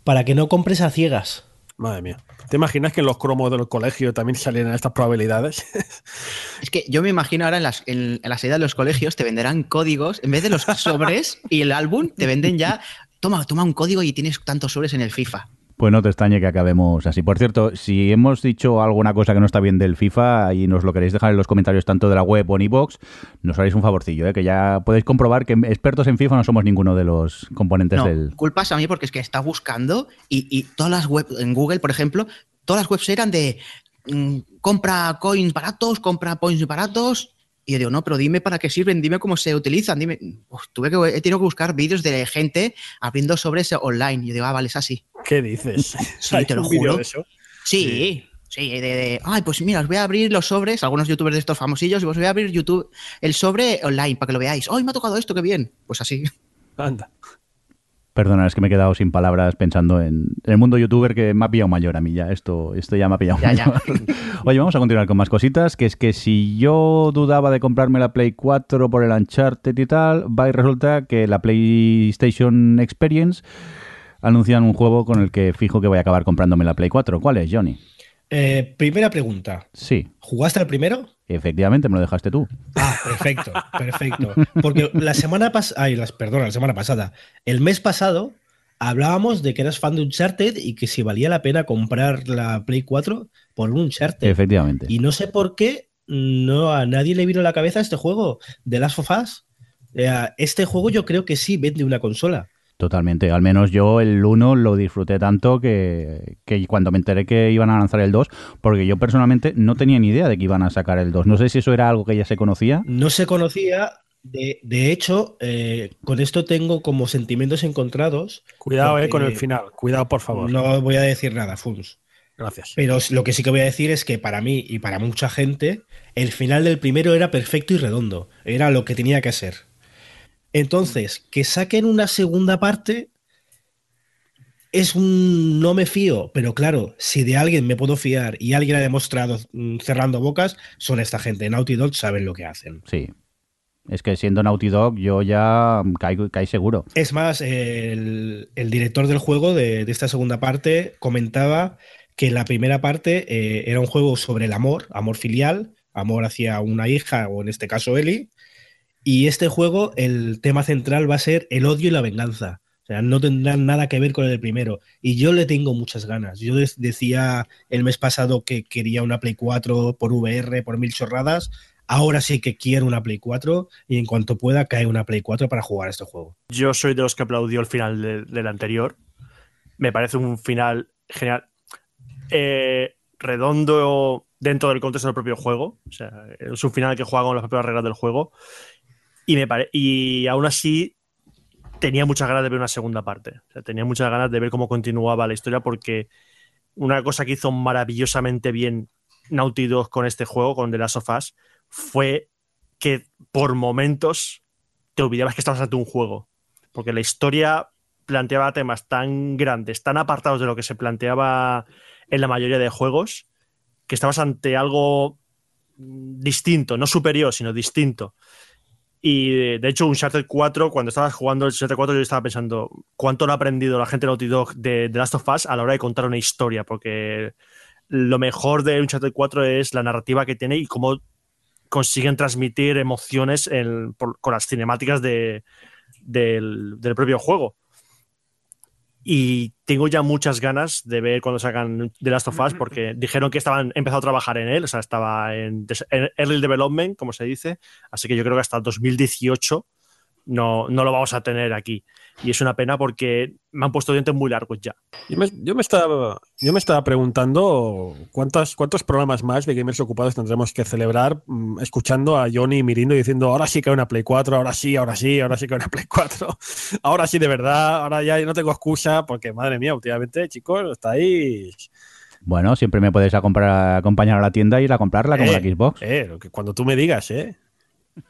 para que no compres a ciegas. Madre mía. ¿Te imaginas que en los cromos del colegio también salieran estas probabilidades? es que yo me imagino ahora en las, en, las de los colegios te venderán códigos, en vez de los sobres y el álbum, te venden ya, toma, toma un código y tienes tantos sobres en el FIFA. Pues no te extrañe que acabemos así. Por cierto, si hemos dicho alguna cosa que no está bien del FIFA y nos lo queréis dejar en los comentarios tanto de la web o en iVoox, nos haréis un favorcillo, ¿eh? que ya podéis comprobar que expertos en FIFA no somos ninguno de los componentes no, del... culpas a mí porque es que está buscando y, todas las webs, en Google, por ejemplo, todas las webs eran de mm, compra coins baratos, compra points baratos y yo digo, no, pero dime para qué sirven, dime cómo se utilizan, dime. tuve que, he tenido que buscar vídeos de gente abriendo sobres online. Y yo digo, ah, vale, es así. ¿Qué dices? Sí, te lo juro. De eso? Sí, sí. de, ay, pues mira, os voy a abrir los sobres, algunos youtubers de estos famosillos, y os voy a abrir YouTube, el sobre online para que lo veáis. ¡Ay, me ha tocado esto, qué bien! Pues así. Anda. Perdona, es que me he quedado sin palabras pensando en, el mundo youtuber que me ha pillado mayor a mí ya. Esto, esto ya me ha pillado mayor. Oye, vamos a continuar con más cositas, que es que si yo dudaba de comprarme la Play 4 por el Uncharted y tal, va y resulta que la PlayStation Experience anuncian un juego con el que fijo que voy a acabar comprándome la Play 4. ¿Cuál es, Johnny? Eh, primera pregunta. Sí. ¿Jugaste al primero? Efectivamente, me lo dejaste tú. Ah, perfecto, perfecto. Porque la semana pasada, ay, las, perdona, la semana pasada, el mes pasado hablábamos de que eras fan de Uncharted y que si valía la pena comprar la Play 4 por un Uncharted. Efectivamente. Y no sé por qué no a nadie le vino a la cabeza este juego de Last of Us. Este juego yo creo que sí vende una consola. Totalmente. Al menos yo el 1 lo disfruté tanto que, cuando me enteré que iban a lanzar el 2, porque yo personalmente no tenía ni idea de que iban a sacar el 2. No sé si eso era algo que ya se conocía. No se conocía. De, de hecho, eh, con esto tengo como sentimientos encontrados. Cuidado eh, con el final. Cuidado, por favor. No voy a decir nada, Funs. Gracias. Pero lo que sí que voy a decir es que para mí y para mucha gente, el final del primero era perfecto y redondo. Era lo que tenía que ser. Entonces, que saquen una segunda parte es un no me fío, pero claro, si de alguien me puedo fiar y alguien ha demostrado mm, cerrando bocas, son esta gente. Naughty Dog saben lo que hacen. Sí. Es que siendo Naughty Dog yo ya caigo, seguro. Es más, el, director del juego de, esta segunda parte comentaba que la primera parte eh, era un juego sobre el amor, amor filial, amor hacia una hija o en este caso Eli, y este juego, el tema central va a ser el odio y la venganza. O sea, no tendrán nada que ver con el primero. Y yo le tengo muchas ganas. Yo decía el mes pasado que quería una Play 4 por VR, por mil chorradas. Ahora sí que quiero una Play 4 y en cuanto pueda cae una Play 4 para jugar este juego. Yo soy de los que aplaudió el final del anterior. Me parece un final genial. Eh, redondo dentro del contexto del propio juego. O sea, es un final que juega con las propias reglas del juego. Y, me y aún así tenía muchas ganas de ver una segunda parte. tenía muchas ganas de ver cómo continuaba la historia porque una cosa que hizo maravillosamente bien Naughty Dog con este juego, con The Last of Us, fue que por momentos te olvidabas que estabas ante un juego. Porque la historia planteaba temas tan grandes, tan apartados de lo que se planteaba en la mayoría de juegos, que estabas ante algo distinto, no superior, sino distinto. Y de hecho, un Uncharted 4, cuando estabas jugando el Uncharted 4, yo estaba pensando cuánto lo ha aprendido la gente de Naughty Dog de The Last of Us a la hora de contar una historia, porque lo mejor de Uncharted 4 es la narrativa que tiene y cómo consiguen transmitir emociones con las cinemáticas del, del propio juego. Y tengo ya muchas ganas de ver cuando sacan The Last of Us, porque dijeron que estaban empezado a trabajar en él, o sea, estaba en, en early development, como se dice. Así que yo creo que hasta 2018 no, no lo vamos a tener aquí. Y es una pena porque me han puesto dientes muy largos ya. Yo me, yo me, estaba, yo me estaba preguntando cuántos, cuántos programas más de gamers ocupados tendremos que celebrar mm, escuchando a Johnny Mirindo diciendo ahora sí que hay una Play 4, ahora sí, ahora sí, ahora sí que hay una Play 4, ahora sí de verdad, ahora ya no tengo excusa porque madre mía, últimamente chicos, estáis... Bueno, siempre me puedes acompañar a la tienda y ir a comprarla como la Xbox. Eh, cuando tú me digas, ¿eh?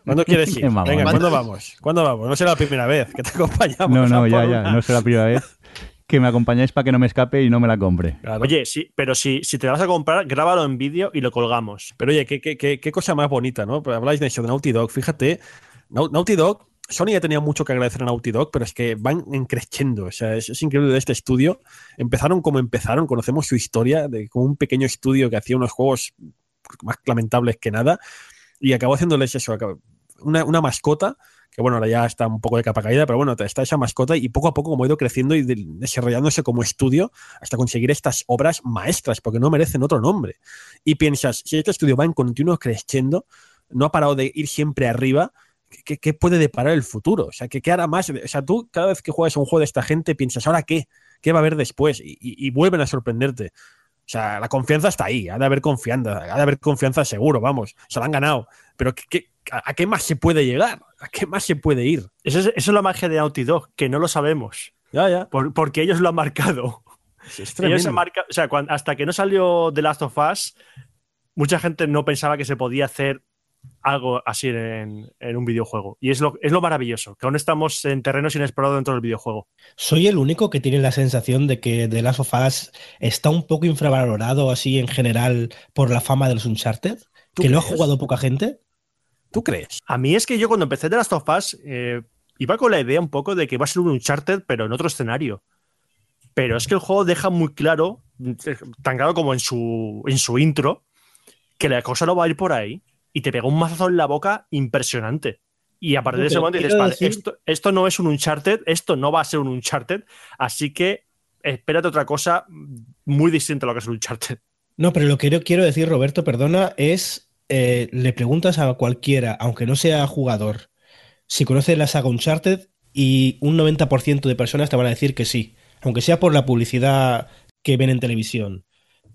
¿Cuándo quieres ir? Venga, ¿cuándo vamos? ¿Cuándo vamos? No será la primera vez que te acompañamos. No, no, ya, ya. No será la primera vez que me acompañáis para que no me escape y no me la compre. Oye, sí, pero si, si te la vas a comprar, grábalo en vídeo y lo colgamos. Pero oye, qué, qué, qué, cosa más bonita, ¿no? Habláis de eso, de Naughty Dog. Fíjate, Naughty Dog Sony ya tenía mucho que agradecer a Naughty Dog, pero es que van creciendo. O sea, es, increíble de este estudio. Empezaron como empezaron, conocemos su historia de como un pequeño estudio que hacía unos juegos más lamentables que nada y acabó haciéndoles eso, una, una, mascota, que bueno, ahora ya está un poco de capa caída, pero bueno, está esa mascota y poco a poco como ha ido creciendo y desarrollándose como estudio hasta conseguir estas obras maestras, porque no merecen otro nombre. Y piensas, si este estudio va en continuo creciendo, no ha parado de ir siempre arriba, ¿qué, qué puede deparar el futuro? O sea, ¿qué, ¿qué, hará más? O sea, tú cada vez que juegas un juego de esta gente piensas, ¿ahora qué? ¿Qué va a haber después? y, y vuelven a sorprenderte. O sea, la confianza está ahí, ha de haber confianza, ha de haber confianza seguro, vamos, se la han ganado. Pero a, qué más se puede llegar? ¿A qué más se puede ir? Eso es, la magia de Naughty Dog, que no lo sabemos. Ya, ya. porque ellos lo han marcado. ellos se marca, o sea, hasta que no salió The Last of Us, mucha gente no pensaba que se podía hacer algo así en, un videojuego. Y es lo, es lo maravilloso, que aún estamos en terrenos inexplorados dentro del videojuego. Soy el único que tiene la sensación de que The Last of Us está un poco infravalorado así en general por la fama de los Uncharted, que lo ha jugado poca gente. ¿Tú crees? A mí es que yo cuando empecé The Last of Us eh, iba con la idea un poco de que va a ser un Uncharted, pero en otro escenario. Pero es que el juego deja muy claro, tan claro como en su, en su intro, que la cosa no va a ir por ahí y te pega un mazazo en la boca impresionante. Y a partir de ese momento dices, vale, esto, no es un Uncharted, esto no va a ser un Uncharted, así que espérate otra cosa muy distinta a lo que es un Uncharted. No, pero lo que yo quiero decir, Roberto, perdona, es eh, le preguntas a cualquiera, aunque no sea jugador, si conoce la saga Uncharted y un 90% de personas te van a decir que sí, aunque sea por la publicidad que ven en televisión.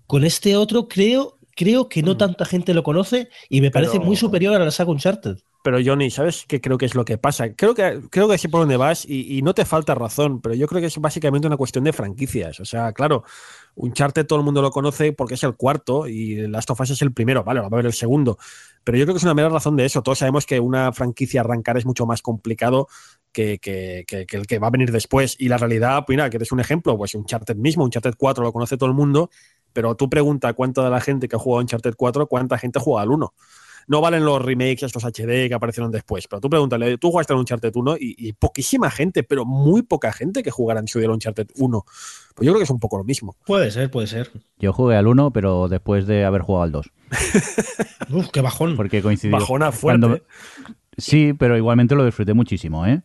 Con este otro creo creo que no mm. tanta gente lo conoce y me parece muy superior a la saga Uncharted. Pero Johnny, ¿sabes qué creo que es lo que pasa? Creo que, creo que sé por dónde vas y, no te falta razón, pero yo creo que es básicamente una cuestión de franquicias. O sea, claro, Uncharted todo el mundo lo conoce porque es el cuarto y Last of Us es el primero, vale, va a haber el segundo. Pero yo creo que es una mera razón de eso. Todos sabemos que una franquicia arrancar es mucho más complicado que, que, el que va a venir después. Y la realidad, pues mira, que eres un ejemplo, pues Uncharted mismo, Uncharted 4 lo conoce todo el mundo pero tú pregunta cuánta de la gente que ha jugado Uncharted 4, cuánta gente juega al 1. No valen los remakes, estos HD que aparecieron después, pero tú pregúntale, tú jugaste al Uncharted 1 y, poquísima gente, pero muy poca gente que jugará en su día al Uncharted 1. Pues yo creo que es un poco lo mismo. Puede ser, puede ser. Yo jugué al 1, pero después de haber jugado al 2. Uf, qué bajón. Porque coincidió. Bajona fuerte. Sí, pero igualmente lo disfruté muchísimo, ¿eh?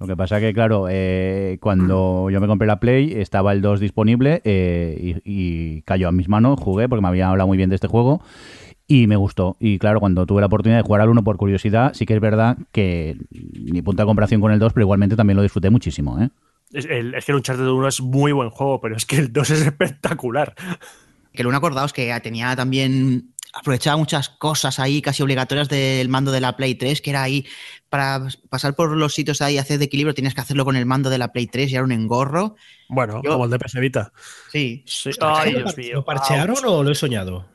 Lo que pasa que, claro, eh, cuando yo me compré la Play, estaba el 2 disponible eh, y, cayó a mis manos, jugué porque me había hablado muy bien de este juego y me gustó. Y claro, cuando tuve la oportunidad de jugar al 1 por curiosidad, sí que es verdad que ni punto de comparación con el 2, pero igualmente también lo disfruté muchísimo. ¿eh? Es, que el Uncharted 1 es muy buen juego, pero es que el 2 es espectacular. Que lo un acordaos que tenía también aprovechaba muchas cosas ahí casi obligatorias del mando de la Play 3, que era ahí para pasar por los sitios ahí y hacer de equilibrio tienes que hacerlo con el mando de la Play 3 y era un engorro. Bueno, como el de PS Vita. Sí. ¿Lo parchearon o lo he soñado?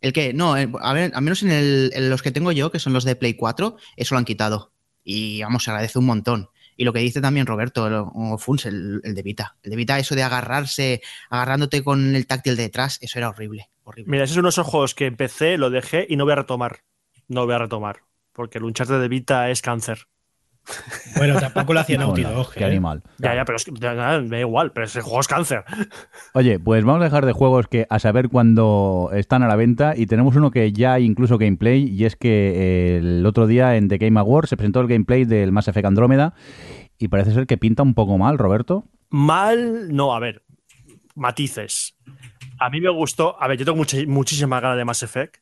¿El qué? No, eh, a ver, al menos en, los que tengo yo, que son los de Play 4, eso lo han quitado. Y vamos, se agradece un montón. Y lo que dice también Roberto o Funs, el, el, de Vita. El de Vita, eso de agarrarse, agarrándote con el táctil detrás, eso era horrible. Mira, esos son unos juegos que empecé, lo dejé y no voy a retomar. No voy a retomar. Porque el Uncharted de Vita es cáncer. Bueno, tampoco lo hacía Naughty Dog. Qué ¿eh? animal. Ya, ya, pero es que ya, ya, me da igual, pero ese juego es cáncer. Oye, pues vamos a dejar de juegos que a saber cuándo están a la venta y tenemos uno que ya hay incluso gameplay y es que eh, el otro día en The Game Awards se presentó el gameplay del Mass Effect Andrómeda y parece ser que pinta un poco mal, Roberto. Mal, no, a ver, matices. A mí me gustó, a ver, yo tengo mucha- muchísimas ganas de Mass Effect,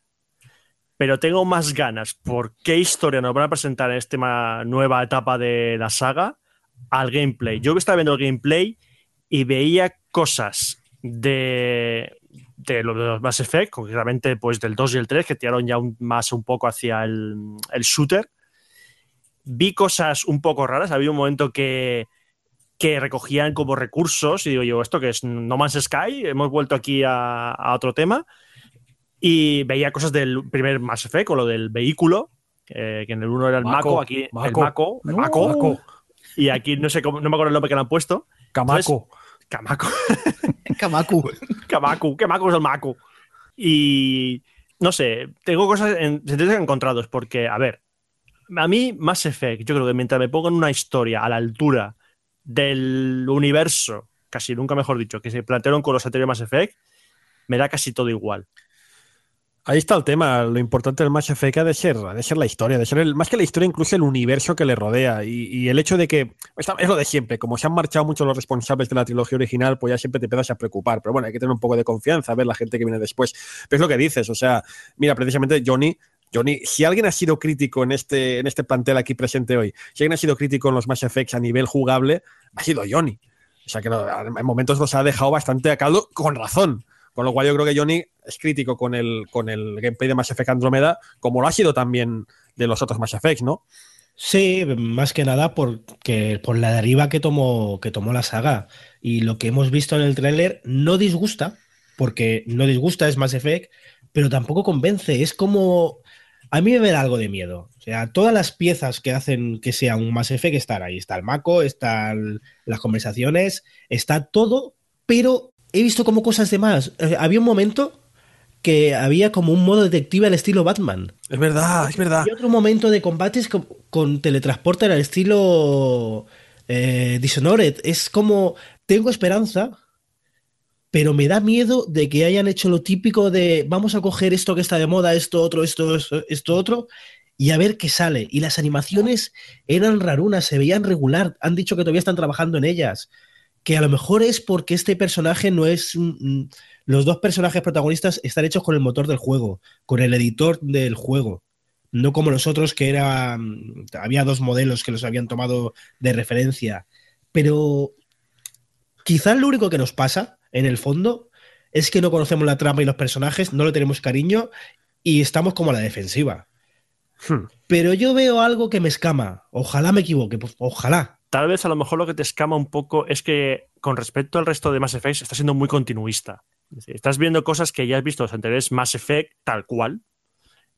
pero tengo más ganas por qué historia nos van a presentar en esta nueva etapa de la saga al gameplay. Yo estaba viendo el gameplay y veía cosas de, de los Mass Effect, concretamente pues del 2 y el 3, que tiraron ya un- más un poco hacia el, el shooter. Vi cosas un poco raras, había un momento que que recogían como recursos y digo yo, esto que es No Man's Sky, hemos vuelto aquí a, a otro tema y veía cosas del primer Mass Effect o lo del vehículo, eh, que en el uno era el Mako, Mako, aquí Mako. el Mako, Mako. y aquí no sé cómo, no me acuerdo el nombre que le han puesto, Camaco. Kamako, Kamaku. Kamaku, ¿qué Mako es el Mako? Y no sé, tengo cosas en sentidos encontrados porque, a ver, a mí Mass Effect, yo creo que mientras me pongan una historia a la altura del universo, casi nunca mejor dicho, que se plantearon con los anteriores Mass Effect, me da casi todo igual. Ahí está el tema. Lo importante del Mass Effect ha de ser, ha de ser la historia, de ser el, más que la historia, incluso el universo que le rodea. Y, el hecho de que es lo de siempre. Como se han marchado muchos los responsables de la trilogía original, pues ya siempre te empiezas a preocupar. Pero bueno, hay que tener un poco de confianza, a ver la gente que viene después. Pero es lo que dices. O sea, mira, precisamente Johnny. Johnny, si alguien ha sido crítico en este, en este plantel aquí presente hoy, si alguien ha sido crítico en los Mass Effects a nivel jugable, ha sido Johnny. O sea que en momentos los ha dejado bastante a caldo, con razón. Con lo cual yo creo que Johnny es crítico con el, con el gameplay de Mass Effect Andromeda, como lo ha sido también de los otros Mass Effects, ¿no? Sí, más que nada porque, por la deriva que tomó, que tomó la saga. Y lo que hemos visto en el tráiler no disgusta, porque no disgusta, es Mass Effect, pero tampoco convence. Es como... A mí me da algo de miedo. O sea, todas las piezas que hacen que sea un Mass Effect están ahí. Está el Mako, están las conversaciones, está todo, pero he visto como cosas de más. Eh, había un momento que había como un modo detective al estilo Batman. Es verdad, es verdad. Y otro momento de combates con, con teletransporte al estilo eh, Dishonored. Es como, tengo esperanza, pero me da miedo de que hayan hecho lo típico de vamos a coger esto que está de moda, esto otro, esto, esto, esto otro, y a ver qué sale. Y las animaciones eran rarunas, se veían regular. Han dicho que todavía están trabajando en ellas. Que a lo mejor es porque este personaje no es... mm, los dos personajes protagonistas están hechos con el motor del juego, con el editor del juego no como los otros que era mm, había dos modelos que los habían tomado de referencia, pero quizás lo único que nos pasa en el fondo es que no conocemos la trama y los personajes, no le tenemos cariño y estamos como a la defensiva. Hmm. Pero yo veo algo que me escama. Ojalá me equivoque, pues ojalá. Tal vez a lo mejor lo que te escama un poco es que con respecto al resto de Mass Effect está siendo muy continuista. Es decir, estás viendo cosas que ya has visto los anteriores Mass Effect tal cual.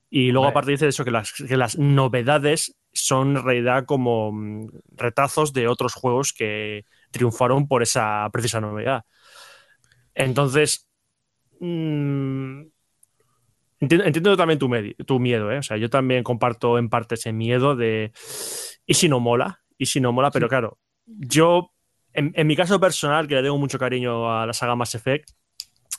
Y luego aparte dice eso, que las, que las novedades son en realidad como mm, retazos de otros juegos que triunfaron por esa precisa novedad. Entonces, mm, entiendo, entiendo también tu miedo, ¿eh? O sea, yo también comparto en parte ese miedo de, ¿y si no mola? ¿Y si no mola? Pero claro, yo, en, en mi caso personal, que le tengo mucho cariño a la saga Mass Effect,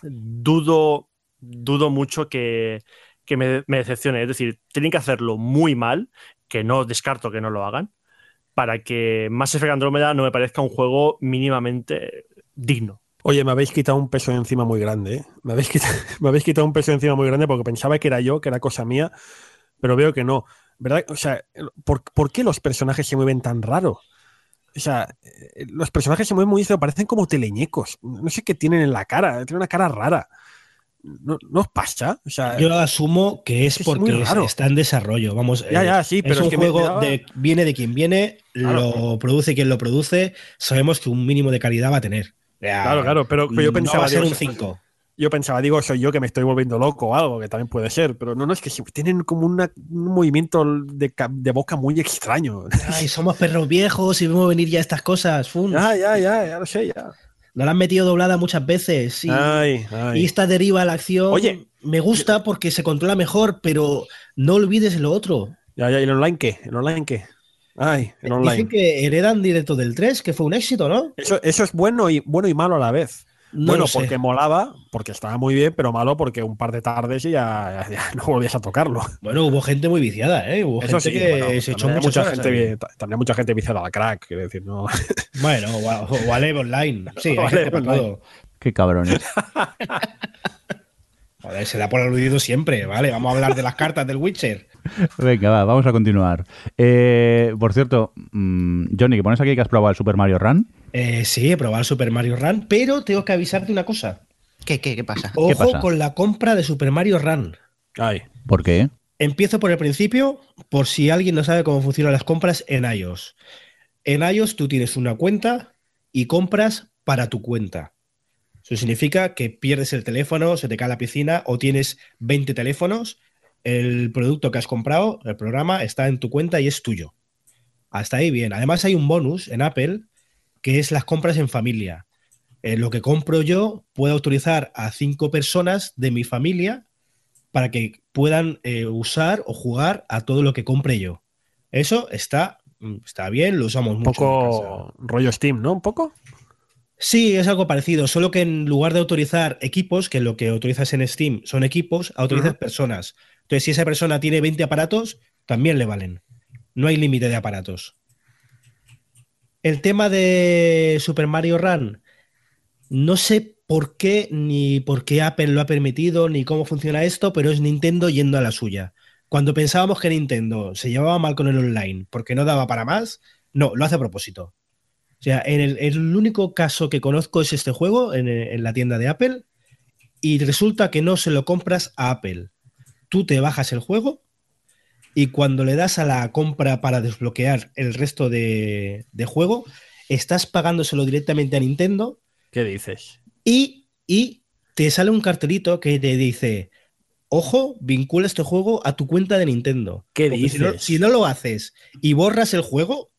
dudo, dudo mucho que, que me, me decepcione. Es decir, tienen que hacerlo muy mal, que no descarto que no lo hagan, para que Mass Effect Andrómeda no me parezca un juego mínimamente digno. Oye, me habéis quitado un peso encima muy grande, ¿eh? Me habéis, quitado, me habéis quitado un peso encima muy grande porque pensaba que era yo, que era cosa mía, pero veo que no. ¿Verdad? O sea, ¿por, por qué los personajes se mueven tan raro? O sea, eh, los personajes se mueven muy feo, parecen como teleñecos. No sé qué tienen en la cara, tienen una cara rara. ¿No, no os pasa? O sea, Yo asumo que es Es porque es- está en desarrollo. Vamos, Ya, eh, ya, sí, pero es es un que me- juego daba- de viene de quien viene, Claro. lo produce quien lo produce. Sabemos que un mínimo de calidad va a tener. Claro, claro, pero, pero yo no pensaba, va a ser un 5. Yo pensaba, digo, soy yo que me estoy volviendo loco o algo, que también puede ser, pero no, no, es que tienen como una- un movimiento de, ca- de boca muy extraño. Ay, somos perros viejos y vemos venir ya estas cosas. Fun. ya, ya, ya, ya lo sé, ya. No la han metido doblada muchas veces. Y, Ay, ay. y esta deriva a la acción Oye. me gusta porque se controla mejor, pero no olvides lo otro. Ya, ya, ¿y el online qué? ¿El online qué? Ay, en online. Dicen que heredan directo del 3, que fue un éxito, ¿no? Eso, eso es bueno y, bueno y malo a la vez. No bueno, sé. porque molaba, porque estaba muy bien, pero malo porque un par de tardes y ya, ya- ya no volvías a tocarlo. Bueno, hubo gente muy viciada, ¿eh? Hubo Eso gente sí, que bueno, se echó mucha horas gente, también mucha gente viciada al crack, quiero decir, no. Bueno, o a, o a Lev Online. Sí, hay O a Online. todo. Qué cabrones. Joder, se da por aludido siempre, ¿vale? Vamos a hablar de las cartas del Witcher. Venga, va, vamos a continuar. Eh, por cierto, mm, Johnny, que pones aquí que has probado el Super Mario Run. Eh, sí, he probado el Super Mario Run, pero tengo que avisarte una cosa. ¿Qué, qué, qué pasa? Ojo pasa? con la compra de Super Mario Run. Ay, ¿Por qué? Empiezo por el principio, por si alguien no sabe cómo funcionan las compras en iOS. En iOS tú tienes una cuenta y compras para tu cuenta. Eso significa que pierdes el teléfono, se te cae la piscina o tienes 20 teléfonos. El producto que has comprado, el programa, está en tu cuenta y es tuyo. Hasta ahí bien. Además hay un bonus en Apple que es las compras en familia. Eh, lo que compro yo puedo autorizar a cinco personas de mi familia para que puedan eh, usar o jugar a todo lo que compre yo. Eso está, mm, está bien, lo usamos un mucho. poco rollo Steam, ¿no? Un poco. Sí, es algo parecido, solo que en lugar de autorizar equipos, que lo que autorizas en Steam son equipos, autorizas personas. Entonces, si esa persona tiene 20 aparatos, también le valen. No hay límite de aparatos. El tema de Super Mario Run, no sé por qué ni por qué Apple lo ha permitido ni cómo funciona esto, pero es Nintendo yendo a la suya. Cuando pensábamos que Nintendo se llevaba mal con el online porque no daba para más, no, lo hace a propósito. O sea, en el, único caso que conozco es este juego en la tienda de Apple y resulta que no se lo compras a Apple. Tú te bajas el juego y cuando le das a la compra para desbloquear el resto de, de juego, estás pagándoselo directamente a Nintendo ¿Qué dices? y, y te sale un cartelito que te dice, ojo, vincula este juego a tu cuenta de Nintendo. ¿Qué Porque Si no, dices? si no lo haces y borras el juego,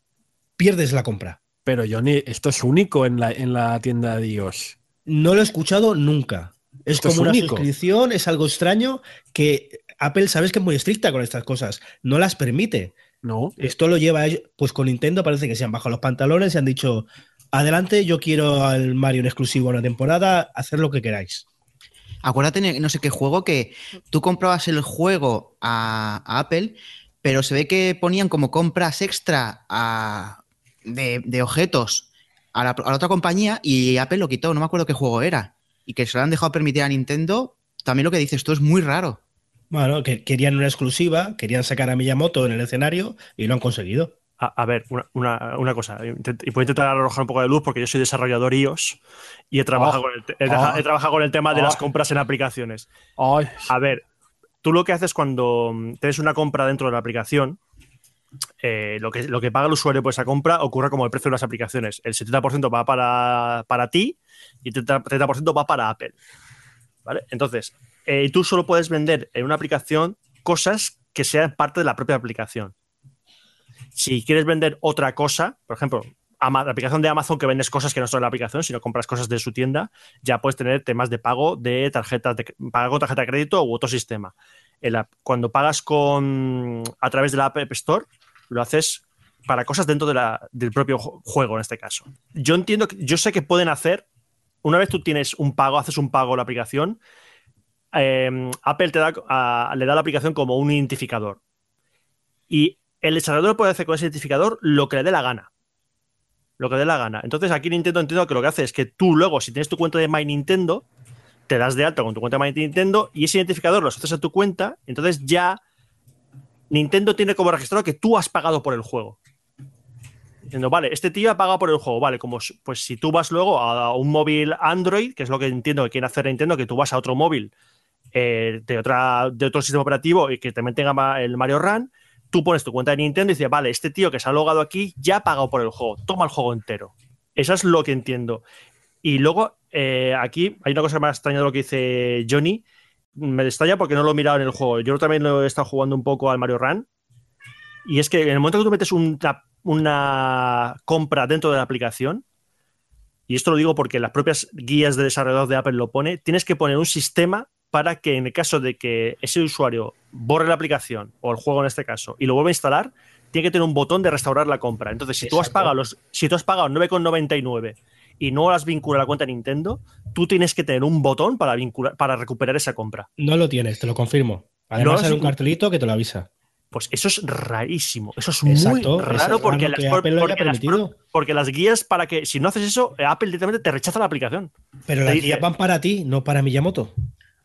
pierdes la compra. Pero Johnny, esto es único en la, en la tienda de iOS. No lo he escuchado nunca. Es Esto como es una único. suscripción, es algo extraño que Apple sabes que es muy estricta con estas cosas, no las permite. No. Esto lo lleva ellos, pues con Nintendo parece que se han bajado los pantalones y han dicho, adelante, yo quiero al Mario en exclusivo una temporada, hacer lo que queráis. Acuérdate, no sé qué juego, que tú comprabas el juego a, a Apple, pero se ve que ponían como compras extra a- de, de objetos a la, a la otra compañía y Apple lo quitó, no me acuerdo qué juego era. Y que se lo han dejado permitir a Nintendo. También lo que dices tú es muy raro. Bueno, que querían una exclusiva, querían sacar a Miyamoto en el escenario y lo han conseguido. A, a ver, una, una- una cosa, intent- y voy a intentar arrojar un poco de luz porque yo soy desarrollador iOS y he trabajado, Oh. con, el, te- he, traja- Oh. he trabajado con el tema de las Oh. compras en aplicaciones. Ay, A ver, tú lo que haces cuando mm, tienes una compra dentro de la aplicación, eh, lo, que, lo que paga el usuario por esa compra ocurre como el precio de las aplicaciones. El 70% va para, para ti y el 30%, 30% va para Apple. ¿Vale? Entonces, eh, tú solo puedes vender en una aplicación cosas que sean parte de la propia aplicación. Si quieres vender otra cosa, por ejemplo, la aplicación de Amazon que vendes cosas que no son de la aplicación, sino compras cosas de su tienda, ya puedes tener temas de pago de tarjetas de pagar con tarjeta de crédito u otro sistema. Cuando pagas con a través de la App Store, lo haces para cosas dentro de la- del propio ju- juego en este caso. Yo entiendo yo sé que pueden hacer una vez tú tienes un pago, haces un pago a la aplicación, eh, Apple te da, le da a la aplicación como un identificador. Y el desarrollador puede hacer con ese identificador lo que le dé la gana. Lo que le dé la gana. Entonces aquí Nintendo entiendo que lo que hace es que tú luego, si tienes tu cuenta de My Nintendo, te das de alta con tu cuenta de My Nintendo y ese identificador lo asocias a tu cuenta, entonces ya Nintendo tiene como registrado que tú has pagado por el juego. Diciendo, vale, este tío ha pagado por el juego, vale, como pues si tú vas luego a un móvil Android, que es lo que entiendo que quiere hacer Nintendo, que tú vas a otro móvil eh, de, otra, de otro sistema operativo y que también tenga el Mario Run, tú pones tu cuenta de Nintendo y dices, vale, este tío que se ha logado aquí ya ha pagado por el juego, toma el juego entero. Eso es lo que entiendo. Y luego, eh, aquí hay una cosa que me ha extrañado lo que dice Johnny. Me extraña porque no lo he mirado en el juego. Yo también lo he estado jugando un poco al Mario Run. Y es que en el momento que tú metes una, una compra dentro de la aplicación, y esto lo digo porque las propias guías de desarrollador de Apple lo pone, tienes que poner un sistema para que en el caso de que ese usuario borre la aplicación, o el juego en este caso, y lo vuelva a instalar, tiene que tener un botón de restaurar la compra. Entonces, si tú has pagado los, si tú has pagado 9,99 y no has vinculado la cuenta Nintendo, tú tienes que tener un botón para vincular, para recuperar esa compra. No lo tienes, te lo confirmo. Además, hay un cartelito que te lo avisa. Pues eso es rarísimo. Eso es muy raro porque, las, porque, las, guías para que, si no haces eso, Apple directamente te rechaza la aplicación. Pero las guías van para ti, no para Miyamoto.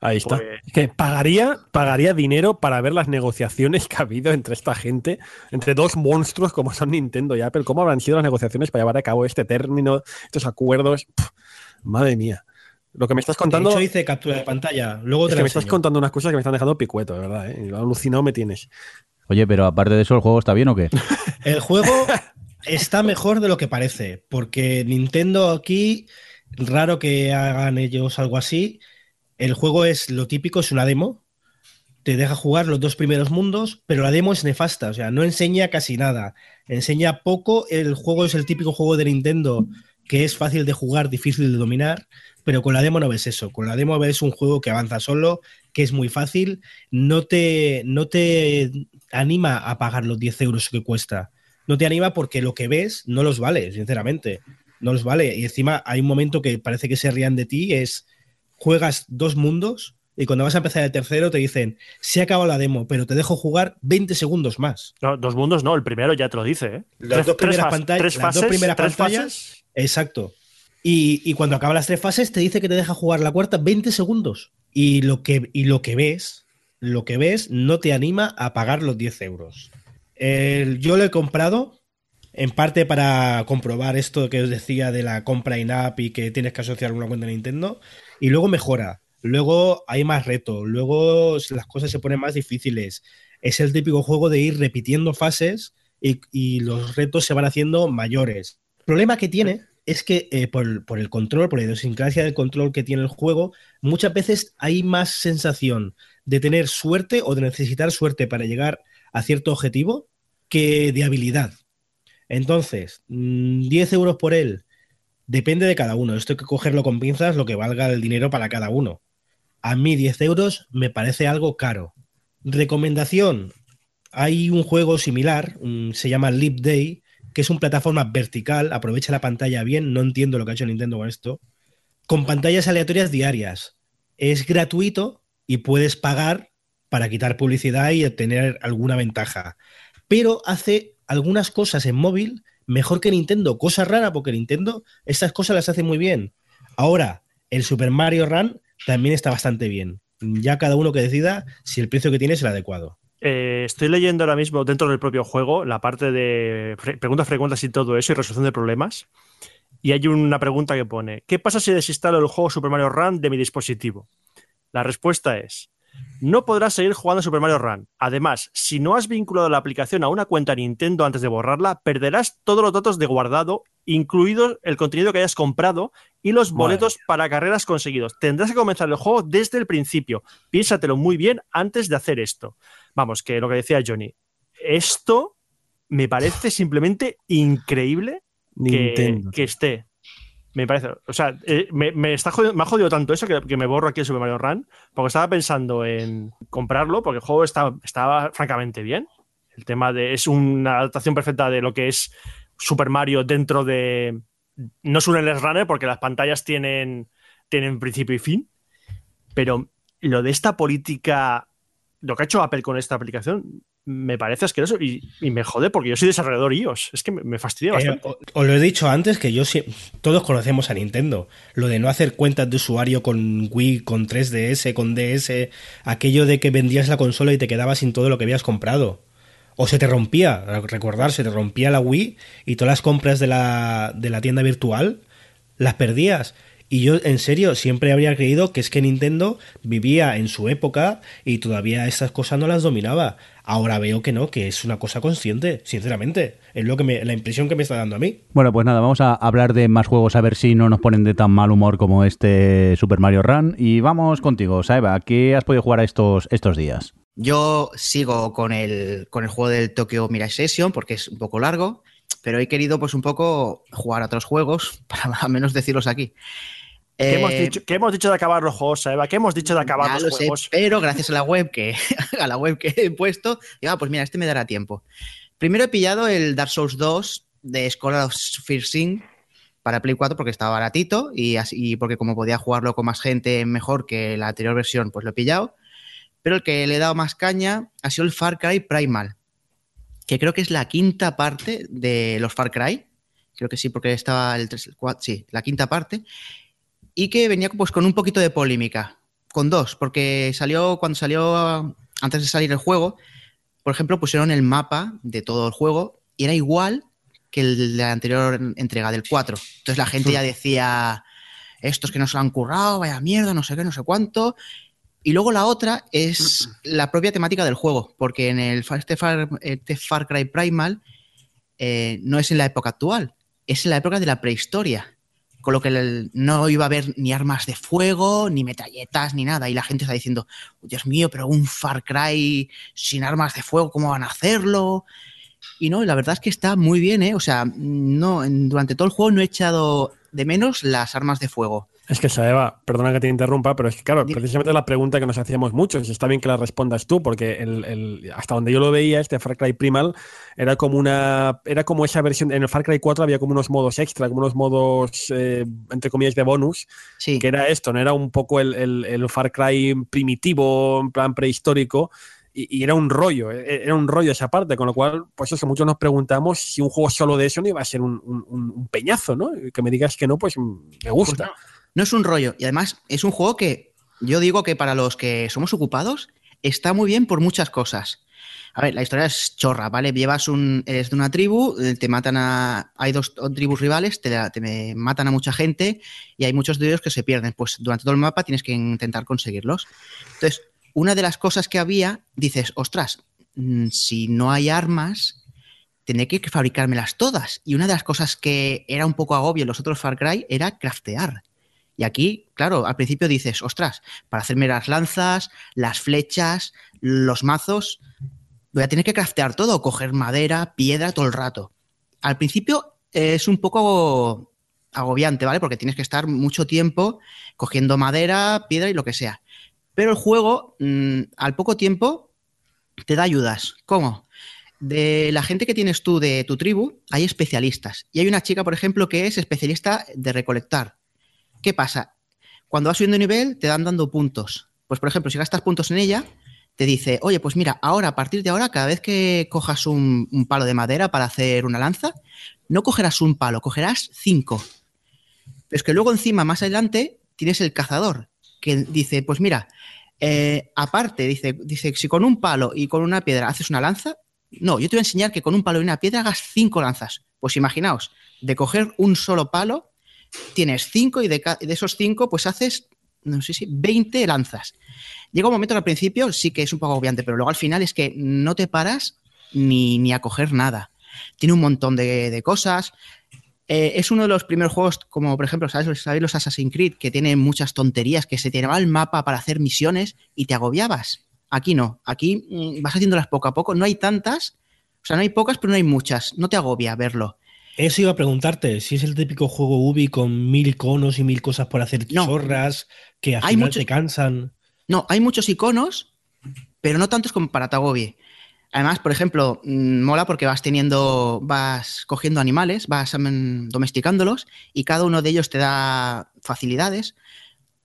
Ahí está. Pues que pagaría, pagaría dinero para ver las negociaciones que ha habido entre esta gente, entre dos monstruos como son Nintendo y Apple. ¿Cómo habrán sido las negociaciones para llevar a cabo este término, estos acuerdos? madre mía. Lo que me estás contando. De hecho, hice captura de pantalla. Luego te que me estás contando unas cosas que me están dejando picueto, de verdad. ¿eh? Alucinado me tienes. Oye, pero aparte de eso, ¿el juego está bien o qué? El juego está mejor de lo que parece, porque Nintendo aquí, raro que hagan ellos algo así. El juego es lo típico, es una demo. Te deja jugar los dos primeros mundos, pero la demo es nefasta, o sea, no enseña casi nada. Enseña poco. El juego es el típico juego de Nintendo que es fácil de jugar, difícil de dominar, pero con la demo no ves eso. Con la demo ves un juego que avanza solo, que es muy fácil, no te, no te anima a pagar los 10 euros que cuesta. No te anima porque lo que ves no los vale, sinceramente. No los vale. Y encima hay un momento que parece que se rían de ti, es juegas dos mundos y cuando vas a empezar el tercero te dicen, se ha acabado la demo, pero te dejo jugar 20 segundos más. No, dos mundos no, el primero ya te lo dice. ¿eh? Las, dos, primeras pantallas, las dos primeras pantallas. Exacto. Y, y, cuando acaba las tres fases te dice que te deja jugar la cuarta 20 segundos. Y lo que, y lo que ves lo que ves no te anima a pagar los 10 euros. yo lo he comprado en parte para comprobar esto que os decía de la compra in-app y que tienes que asociar una cuenta de Nintendo y luego mejora. Luego hay más reto, luego las cosas se ponen más difíciles. Es el típico juego de ir repitiendo fases y, los retos se van haciendo mayores. El problema que tiene es que eh, por, por, el control, por la idiosincrasia del control que tiene el juego, muchas veces hay más sensación de tener suerte o de necesitar suerte para llegar a cierto objetivo que de habilidad. Entonces, 10 mm, euros por él depende de cada uno. Esto hay que cogerlo con pinzas, lo que valga el dinero para cada uno. A mí 10 euros me parece algo caro. Recomendación. Hay un juego similar, se llama Leap Day, que es una plataforma vertical, aprovecha la pantalla bien, no entiendo lo que ha hecho Nintendo con esto, con pantallas aleatorias diarias. Es gratuito, y puedes pagar para quitar publicidad y obtener alguna ventaja. Pero hace algunas cosas en móvil mejor que Nintendo, cosa rara porque Nintendo estas cosas las hace muy bien. Ahora, el Super Mario Run también está bastante bien. Ya cada uno que decida si el precio que tiene es el adecuado. Eh, estoy leyendo ahora mismo dentro del propio juego la parte de preguntas frecuentes y todo eso y resolución de problemas. Y hay una pregunta que pone: ¿Qué pasa si desinstalo el juego Super Mario Run de mi dispositivo? La respuesta es, no podrás seguir jugando Super Mario Run. Además, si no has vinculado la aplicación a una cuenta Nintendo antes de borrarla, perderás todos los datos de guardado, incluido el contenido que hayas comprado y los boletos para carreras conseguidos. Tendrás que comenzar el juego desde el principio. Piénsatelo muy bien antes de hacer esto. Vamos, que lo que decía Johnny, esto me parece simplemente increíble que, que esté. Me parece. O sea, eh, me, está jodido, me ha jodido tanto eso que, me borro aquí el Super Mario Run, porque estaba pensando en comprarlo, porque el juego está, estaba francamente bien. El tema de. Es una adaptación perfecta de lo que es Super Mario dentro de. No es un LS Runner, porque las pantallas tienen, tienen principio y fin. Pero lo de esta política. Lo que ha hecho Apple con esta aplicación me parece asqueroso y, y, me jode porque yo soy desarrollador iOS. Es que me, fastidia eh, bastante. os lo he dicho antes que yo todos conocemos a Nintendo. Lo de no hacer cuentas de usuario con Wii, con 3DS, con DS, aquello de que vendías la consola y te quedabas sin todo lo que habías comprado. O se te rompía, recordar, se te rompía la Wii y todas las compras de la, de la tienda virtual las perdías. Y yo, en serio, siempre habría creído que es que Nintendo vivía en su época y todavía estas cosas no las dominaba. Ahora veo que no, que es una cosa consciente, sinceramente. Es lo que me, la impresión que me está dando a mí. Bueno, pues nada, vamos a hablar de más juegos a ver si no nos ponen de tan mal humor como este Super Mario Run. Y vamos contigo, Saeva, ¿qué has podido jugar a estos, estos días? Yo sigo con el, con el juego del Tokyo Mirage Session porque es un poco largo, pero he querido pues un poco jugar a otros juegos, para al menos decirlos aquí. ¿Qué, hemos eh, dicho, hemos dicho de acabar los juegos, Eva? ¿Qué hemos dicho de acabar los juegos? pero gracias a la web que, a la web que he puesto, digo, ah, pues mira, este me dará tiempo. Primero he pillado el Dark Souls 2 de Scholar of Fearsing para Play 4 porque estaba baratito y, así, porque como podía jugarlo con más gente mejor que la anterior versión, pues lo he pillado. Pero el que le he dado más caña ha sido el Far Cry Primal, que creo que es la quinta parte de los Far Cry. Creo que sí, porque estaba el 3, el 4, sí, la quinta parte. Y que venía pues con un poquito de polémica. Con dos, porque salió, cuando salió, antes de salir el juego, por ejemplo, pusieron el mapa de todo el juego y era igual que el de la anterior entrega del 4. Entonces la gente ya decía, estos que no se lo han currado, vaya mierda, no sé qué, no sé cuánto. Y luego la otra es la propia temática del juego, porque en el este Far, este Far Cry Primal eh, no es en la época actual, es en la época de la prehistoria. Con lo que no iba a haber ni armas de fuego, ni metralletas, ni nada. Y la gente está diciendo, Dios mío, pero un Far Cry sin armas de fuego, ¿cómo van a hacerlo? Y no, la verdad es que está muy bien, ¿eh? O sea, no, durante todo el juego no he echado de menos las armas de fuego. Es que, Saeva, perdona que te interrumpa, pero es que, claro, precisamente la pregunta que nos hacíamos muchos, está bien que la respondas tú, porque el, hasta donde yo lo veía, este Far Cry Primal era como una. Era como esa versión. En el Far Cry 4 había como unos modos extra, como unos modos, eh, entre comillas, de bonus, sí. que era esto, no era un poco el, el Far Cry primitivo, en plan prehistórico, y, era un rollo, e, e, era un rollo esa parte, con lo cual, pues eso, muchos nos preguntamos si un juego solo de eso no iba a ser un, peñazo, ¿no? Que me digas que no, pues me gusta. Pues no, es un rollo, y además es un juego que yo digo que para los que somos ocupados está muy bien por muchas cosas. A ver, la historia es chorra, ¿vale? Llevas un. Eres de una tribu, eh, te matan a. Hay dos tribus rivales, te, te, matan a mucha gente y hay muchos de ellos que se pierden. Pues durante todo el mapa tienes que intentar conseguirlos. Entonces, una de las cosas que había, dices, ostras, mm, si no hay armas, tendré que fabricármelas todas. Y una de las cosas que era un poco agobio en los otros Far Cry era craftear. Y aquí, claro, al principio dices, ostras, para hacerme las lanzas, las flechas, los mazos, voy a tener que craftear todo, coger madera, piedra todo el rato. Al principio es un poco agobiante, ¿vale? Porque tienes que estar mucho tiempo cogiendo madera, piedra y lo que sea. Pero el juego, mmm, al poco tiempo, te da ayudas. ¿Cómo? De la gente que tienes tú de tu tribu, hay especialistas. Y hay una chica, por ejemplo, que es especialista de recolectar. ¿Qué pasa? Cuando vas subiendo nivel, te dan dando puntos. Pues, por ejemplo, si gastas puntos en ella, te dice, oye, pues mira, ahora, a partir de ahora, cada vez que cojas un, un palo de madera para hacer una lanza, no cogerás un palo, cogerás cinco. Pero es que luego encima, más adelante, tienes el cazador, que dice, pues mira, eh, aparte, dice, dice, si con un palo y con una piedra haces una lanza, no, yo te voy a enseñar que con un palo y una piedra hagas cinco lanzas. Pues imaginaos, de coger un solo palo, tienes cinco y de, esos cinco, pues haces, no sé si, 20 lanzas. Llega un momento que al principio sí que es un poco obviante, pero luego al final es que no te paras ni, ni a coger nada. Tiene un montón de, de cosas. Eh, es uno de los primeros juegos, como por ejemplo, ¿sabes? ¿sabéis los Assassin's Creed? Que tienen muchas tonterías, que se te llevaba el mapa para hacer misiones y te agobiabas. Aquí no, aquí mmm, vas haciéndolas poco a poco. No hay tantas, o sea, no hay pocas, pero no hay muchas. No te agobia verlo. Eso iba a preguntarte, si es el típico juego Ubi con mil iconos y mil cosas por hacer no. chorras que al hay final muchos, te cansan. No, hay muchos iconos, pero no tantos como para te agobie. Además, por ejemplo, mmm, mola porque vas teniendo, vas cogiendo animales, vas domesticándolos y cada uno de ellos te da facilidades.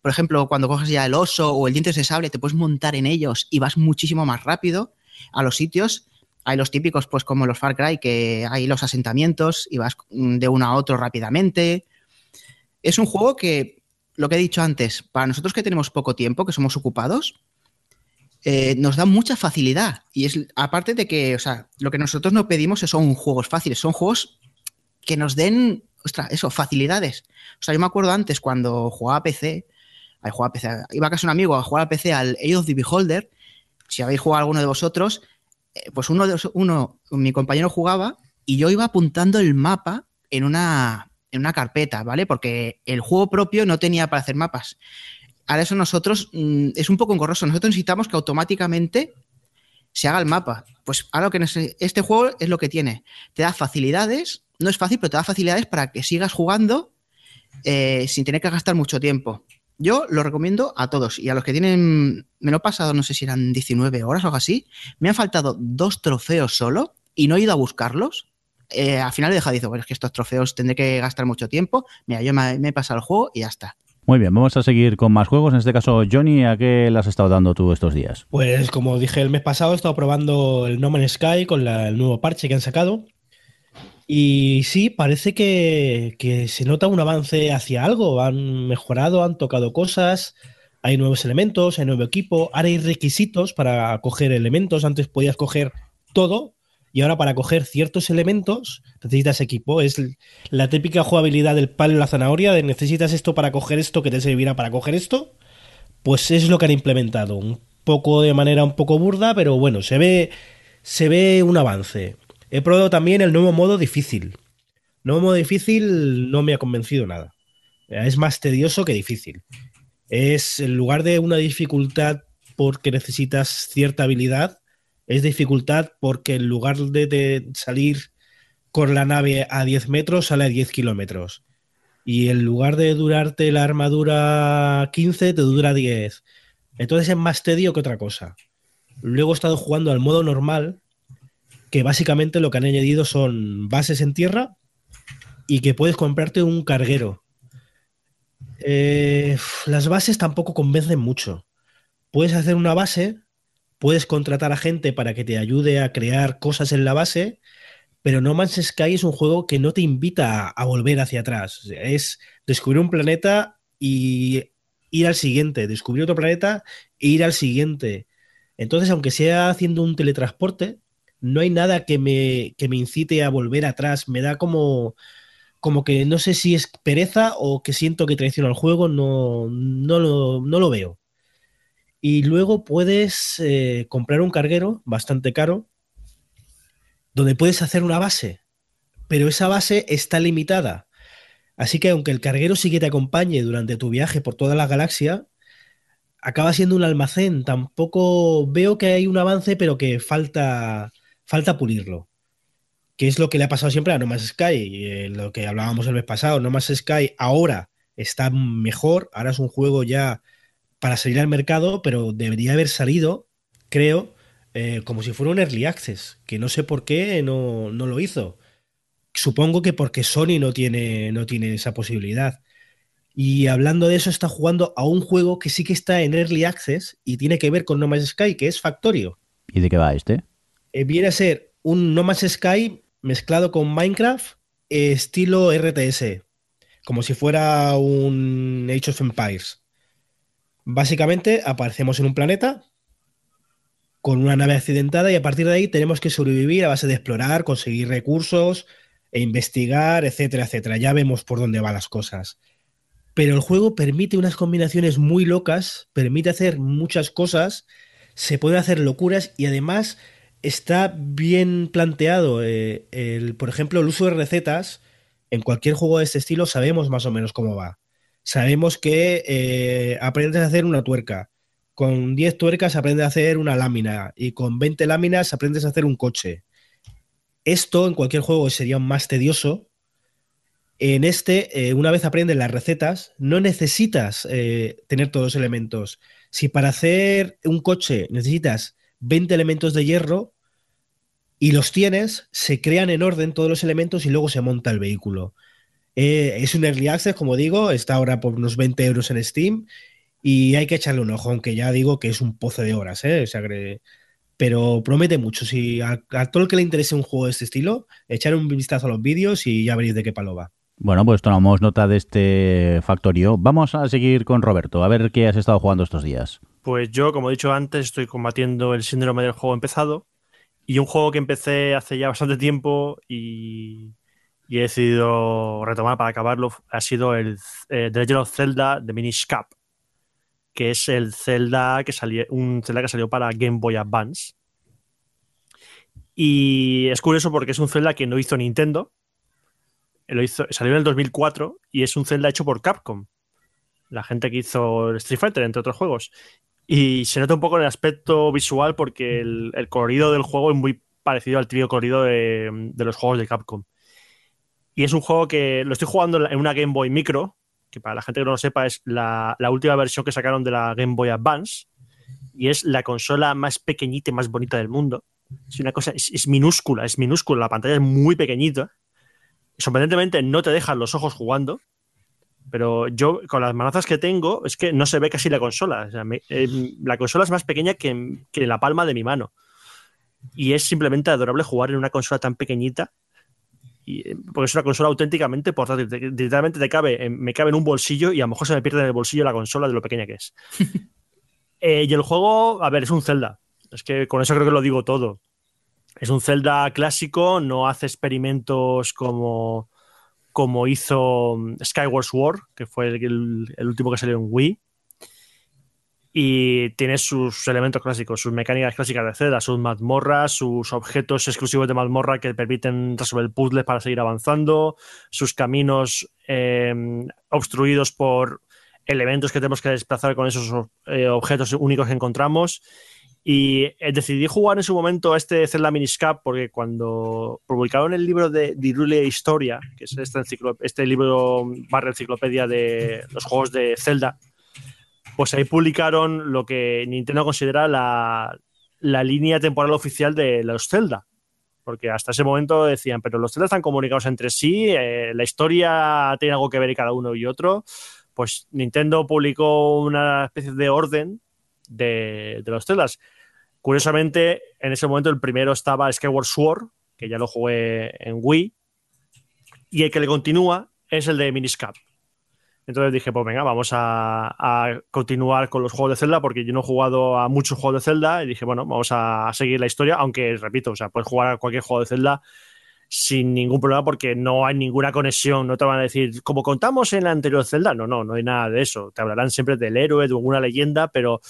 Por ejemplo, cuando coges ya el oso o el diente de sable, te puedes montar en ellos y vas muchísimo más rápido a los sitios. Hay los típicos, pues como los Far Cry, que hay los asentamientos y vas de uno a otro rápidamente. Es un juego que, lo que he dicho antes, para nosotros que tenemos poco tiempo, que somos ocupados, eh, nos da mucha facilidad. Y es aparte de que, o sea, lo que nosotros no pedimos son juegos fáciles, son juegos que nos den, ostras, eso, facilidades. O sea, yo me acuerdo antes cuando jugaba a PC, a PC, iba a casa un amigo a jugar a PC al Age of the Beholder. Si habéis jugado alguno de vosotros, pues uno de uno, mi compañero jugaba y yo iba apuntando el mapa en una, en una carpeta, ¿vale? Porque el juego propio no tenía para hacer mapas. Ahora eso nosotros mmm, es un poco engorroso. Nosotros necesitamos que automáticamente se haga el mapa. Pues ahora que este juego es lo que tiene. Te da facilidades, no es fácil, pero te da facilidades para que sigas jugando eh, sin tener que gastar mucho tiempo. Yo lo recomiendo a todos y a los que tienen, me lo he pasado, no sé si eran 19 horas o algo así, me han faltado dos trofeos solo y no he ido a buscarlos, eh, al final he dejado, dice, bueno, es que estos trofeos tendré que gastar mucho tiempo. Mira, yo me, me he pasado el juego y ya está. Muy bien, vamos a seguir con más juegos. En este caso, Johnny, ¿a qué le has estado dando tú estos días? Pues como dije el mes pasado, he estado probando el No Man's Sky con la- el nuevo parche que han sacado. Y sí, parece que, se nota un avance hacia algo. Han mejorado, han tocado cosas, hay nuevos elementos, hay nuevo equipo, ahora hay requisitos para coger elementos. Antes podías coger todo y ahora para coger ciertos elementos necesitas equipo. Es la típica jugabilidad del palo y la zanahoria de necesitas esto para coger esto que te servirá para coger esto. Pues es lo que han implementado. Un poco de manera un poco burda, pero bueno, se ve, se ve un avance. He probado también el nuevo modo difícil. Nuevo modo difícil no me ha convencido nada. Es más tedioso que difícil. Es en lugar de una dificultad porque necesitas cierta habilidad, es dificultad porque en lugar de, de salir con la nave a 10 metros, sale a 10 kilómetros. Y en lugar de durarte la armadura 15, te dura 10. Entonces es más tedio que otra cosa. Luego he estado jugando al modo normal, que básicamente lo que han añadido son bases en tierra y que puedes comprarte un carguero. Eh, las bases tampoco convencen mucho. Puedes hacer una base, puedes contratar a gente para que te ayude a crear cosas en la base, pero No Man's Sky es un juego que no te invita a, volver hacia atrás. Es descubrir un planeta y ir al siguiente, descubrir otro planeta e ir al siguiente. Entonces, aunque sea haciendo un teletransporte, no hay nada que me, que me incite a volver atrás. Me da como, como que no sé si es pereza o que siento que traiciono al juego, no, no, lo, no lo veo. Y luego puedes eh, comprar un carguero bastante caro, donde puedes hacer una base, pero esa base está limitada. Así que aunque el carguero sí que te acompañe durante tu viaje por toda la galaxia, acaba siendo un almacén. Tampoco veo que hay un avance, pero que falta, falta pulirlo. Que es lo que le ha pasado siempre a No Man's Sky, eh, lo que hablábamos el mes pasado. No Man's Sky ahora está mejor, ahora es un juego ya para salir al mercado, pero debería haber salido, creo, eh, como si fuera un early access, que no sé por qué no, no lo hizo. Supongo que porque Sony no tiene, no tiene esa posibilidad. Y hablando de eso, está jugando a un juego que sí que está en Early Access y tiene que ver con No Man's Sky, que es Factorio. ¿Y de qué va este? Eh, viene a ser un No Man's Sky mezclado con Minecraft, eh, estilo RTS, como si fuera un Age of Empires. Básicamente aparecemos en un planeta con una nave accidentada y a partir de ahí tenemos que sobrevivir a base de explorar, conseguir recursos e investigar, etcétera, etcétera. Ya vemos por dónde van las cosas pero el juego permite unas combinaciones muy locas, permite hacer muchas cosas, se pueden hacer locuras y además está bien planteado. eh, el, por ejemplo, el uso de recetas en cualquier juego de este estilo sabemos más o menos cómo va. Sabemos que eh, aprendes a hacer una tuerca. Con 10 tuercas aprendes a hacer una lámina y con 20 láminas aprendes a hacer un coche. Esto en cualquier juego sería más tedioso, en este, eh, una vez aprendes las recetas, no necesitas tener todos los elementos. Si para hacer un coche necesitas 20 elementos de hierro y los tienes, se crean en orden todos los elementos y luego se monta el vehículo. Eh, es un early access, como digo, está ahora por unos 20 euros en Steam y hay que echarle un ojo, aunque ya digo que es un pozo de horas, ¿eh? O pero promete mucho. Si a, a todo el que le interese un juego de este estilo, echar un vistazo a los vídeos y ya veréis de qué palo va. Bueno, pues tomamos nota de este factorio. Vamos a seguir con Roberto, a ver qué has estado jugando estos días. Pues yo, como he dicho antes, estoy combatiendo el síndrome del juego empezado. Y un juego que empecé hace ya bastante tiempo y, y he decidido retomar para acabarlo ha sido el eh, The Legend of Zelda de Minish Cap, que es el Zelda que salió, un Zelda que salió para Game Boy Advance. Y es curioso porque es un Zelda que no hizo Nintendo. Lo hizo, salió en el 2004 y es un Zelda hecho por Capcom. La gente que hizo Street Fighter, entre otros juegos. Y se nota un poco en el aspecto visual porque el, colorido del juego es muy parecido al típico colorido de, los juegos de Capcom. Y es un juego que lo estoy jugando en una Game Boy Micro, que para la gente que no lo sepa es la, la última versión que sacaron de la Game Boy Advance. Y es la consola más pequeñita y más bonita del mundo. Es una cosa, es, minúscula, es minúscula. La pantalla es muy pequeñita. Sorprendentemente no te dejan los ojos jugando. Pero yo, con las manazas que tengo, es que no se ve casi la consola. Eh, la consola es más pequeña que, que la palma de mi mano. Y es simplemente adorable jugar en una consola tan pequeñita eh, porque es una consola auténticamente portátil. Literalmente te cabe, me cabe en un bolsillo y a lo mejor se me pierde en el bolsillo la consola de lo pequeña que es. Eh, y el juego, a ver, es un Zelda. Es que con eso creo que lo digo todo. Es un Zelda clásico, no hace experimentos como, como hizo mm, Skyward Sword, que fue el, último que salió en Wii y tiene sus elementos clásicos, sus mecánicas clásicas de Zelda, sus mazmorras, sus objetos exclusivos de mazmorra que permiten resolver puzzles para seguir avanzando, sus caminos em, obstruidos por elementos que tenemos que desplazar con esos eh, objetos únicos que encontramos. Y eh, decidí jugar en su momento a este Zelda Miniscap porque cuando publicaron el libro de Dirule Historia, que es este, este libro barra enciclopedia de los juegos de Zelda, pues ahí publicaron lo que Nintendo considera la, línea temporal oficial de los Zelda. Porque hasta ese momento decían, pero los Zelda están comunicados entre sí, eh, la historia tiene algo que ver cada uno y otro. Pues Nintendo publicó una especie de orden de, de los Zeldas. Curiosamente, en ese momento el primero estaba Skyward Sword, que ya lo jugué en Wii, y el que le continúa es el de Miniscap. Entonces dije, pues venga, vamos a, continuar con los juegos de Zelda, porque yo no he jugado a muchos juegos de Zelda, y dije, bueno, vamos a seguir la historia, aunque repito, o sea, puedes jugar a cualquier juego de Zelda sin ningún problema porque no hay ninguna conexión, no te van a decir, como contamos en la anterior Zelda, no, no, no hay nada de eso, te hablarán siempre del héroe, de alguna leyenda, pero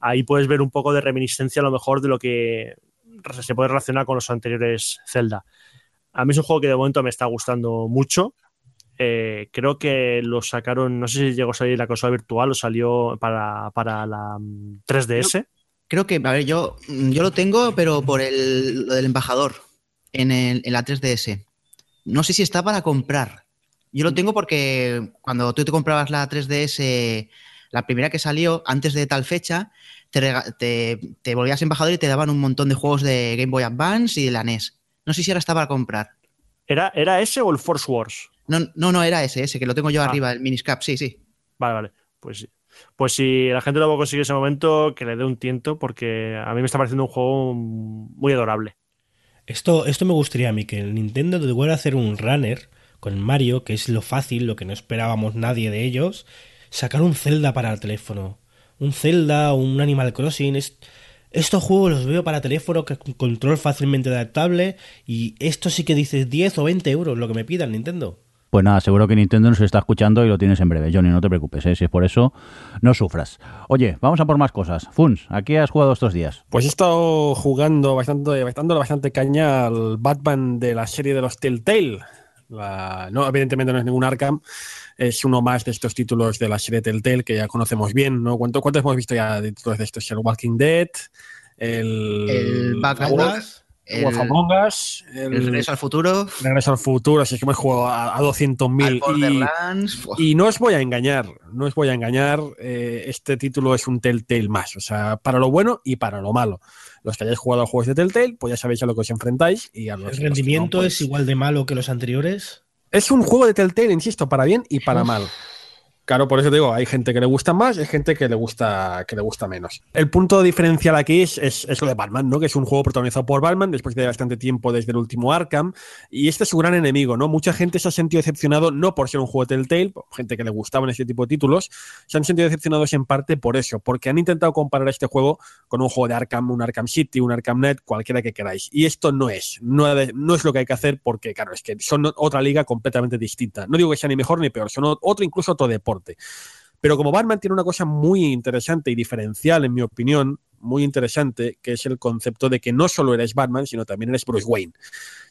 ahí puedes ver un poco de reminiscencia a lo mejor de lo que se puede relacionar con los anteriores Zelda. A mí es un juego que de momento me está gustando mucho, eh, creo que lo sacaron, no sé si llegó a salir la consola virtual o salió para, la 3DS. Mm, creo, que, a ver, yo, yo lo tengo, pero por el, lo del embajador en, en la 3DS. No sé si está para comprar. Yo lo tengo porque cuando tú te comprabas la 3DS, la primera que salió, antes de tal fecha, te, te, volvías embajador y te daban un montón de juegos de Game Boy Advance y de la NES. No sé si ahora está para comprar. ¿Era, ¿Era ese o el Force Wars? No, no, no era ese, ese, que lo tengo yo ah. arriba, el Miniscap, sí, sí. Vale, vale. Pues Pues si la gente lo va a conseguir ese momento, que le dé un tiento, porque a mí me está pareciendo un juego muy adorable. Esto, esto me gustaría a mí, que Nintendo vuelva a hacer un runner con Mario, que es lo fácil, lo que no esperábamos nadie de ellos, sacar un Zelda para el teléfono. Un Zelda, un Animal Crossing, estos juegos los veo para teléfono con control fácilmente adaptable y esto sí que dices 10 o 20 euros lo que me pida el Nintendo. Pues nada, seguro que Nintendo nos está escuchando y lo tienes en breve. Johnny, no te preocupes, ¿eh? si es por eso, no sufras. Oye, vamos a por más cosas. Funs, ¿a qué has jugado estos días? Pues he estado jugando bastante, bastante, bastante caña al Batman de la serie de los Telltale. no, evidentemente no es ningún Arkham, es uno más de estos títulos de la serie Telltale que ya conocemos bien, ¿no? ¿Cuántos hemos visto ya de títulos de estos? El Walking Dead, el... El Batman el, Among Us, el, Regreso al Futuro. Regreso al Futuro, así que hemos jugado a, a 200.000. Y, y, no os voy a engañar, no os voy a engañar, eh, este título es un Telltale más, o sea, para lo bueno y para lo malo. Los que hayáis jugado a juegos de Telltale, pues ya sabéis a lo que os enfrentáis. Y a ¿El rendimiento es pues igual de malo que los anteriores? Es un juego de Telltale, insisto, para bien y para mal. Claro, por eso digo, hay gente que le gusta más, hay gente que le gusta, que le gusta menos. El punto diferencial aquí es, es, lo de Batman, ¿no? Que es un juego protagonizado por Batman después de bastante tiempo desde el último Arkham. Y este es su gran enemigo, ¿no? Mucha gente se ha sentido decepcionado no por ser un juego Telltale, gente que le gustaban este tipo de títulos, se han sentido decepcionados en parte por eso, porque han intentado comparar este juego con un juego de Arkham, un Arkham City, un Arkham Net, cualquiera que queráis. Y esto no es, no, no es lo que hay que hacer porque, claro, es que son otra liga completamente distinta. No digo que sea ni mejor ni peor, son otro, incluso otro deporte pero como Batman tiene una cosa muy interesante y diferencial, en mi opinión, muy interesante, que es el concepto de que no solo eres Batman, sino también eres Bruce Wayne.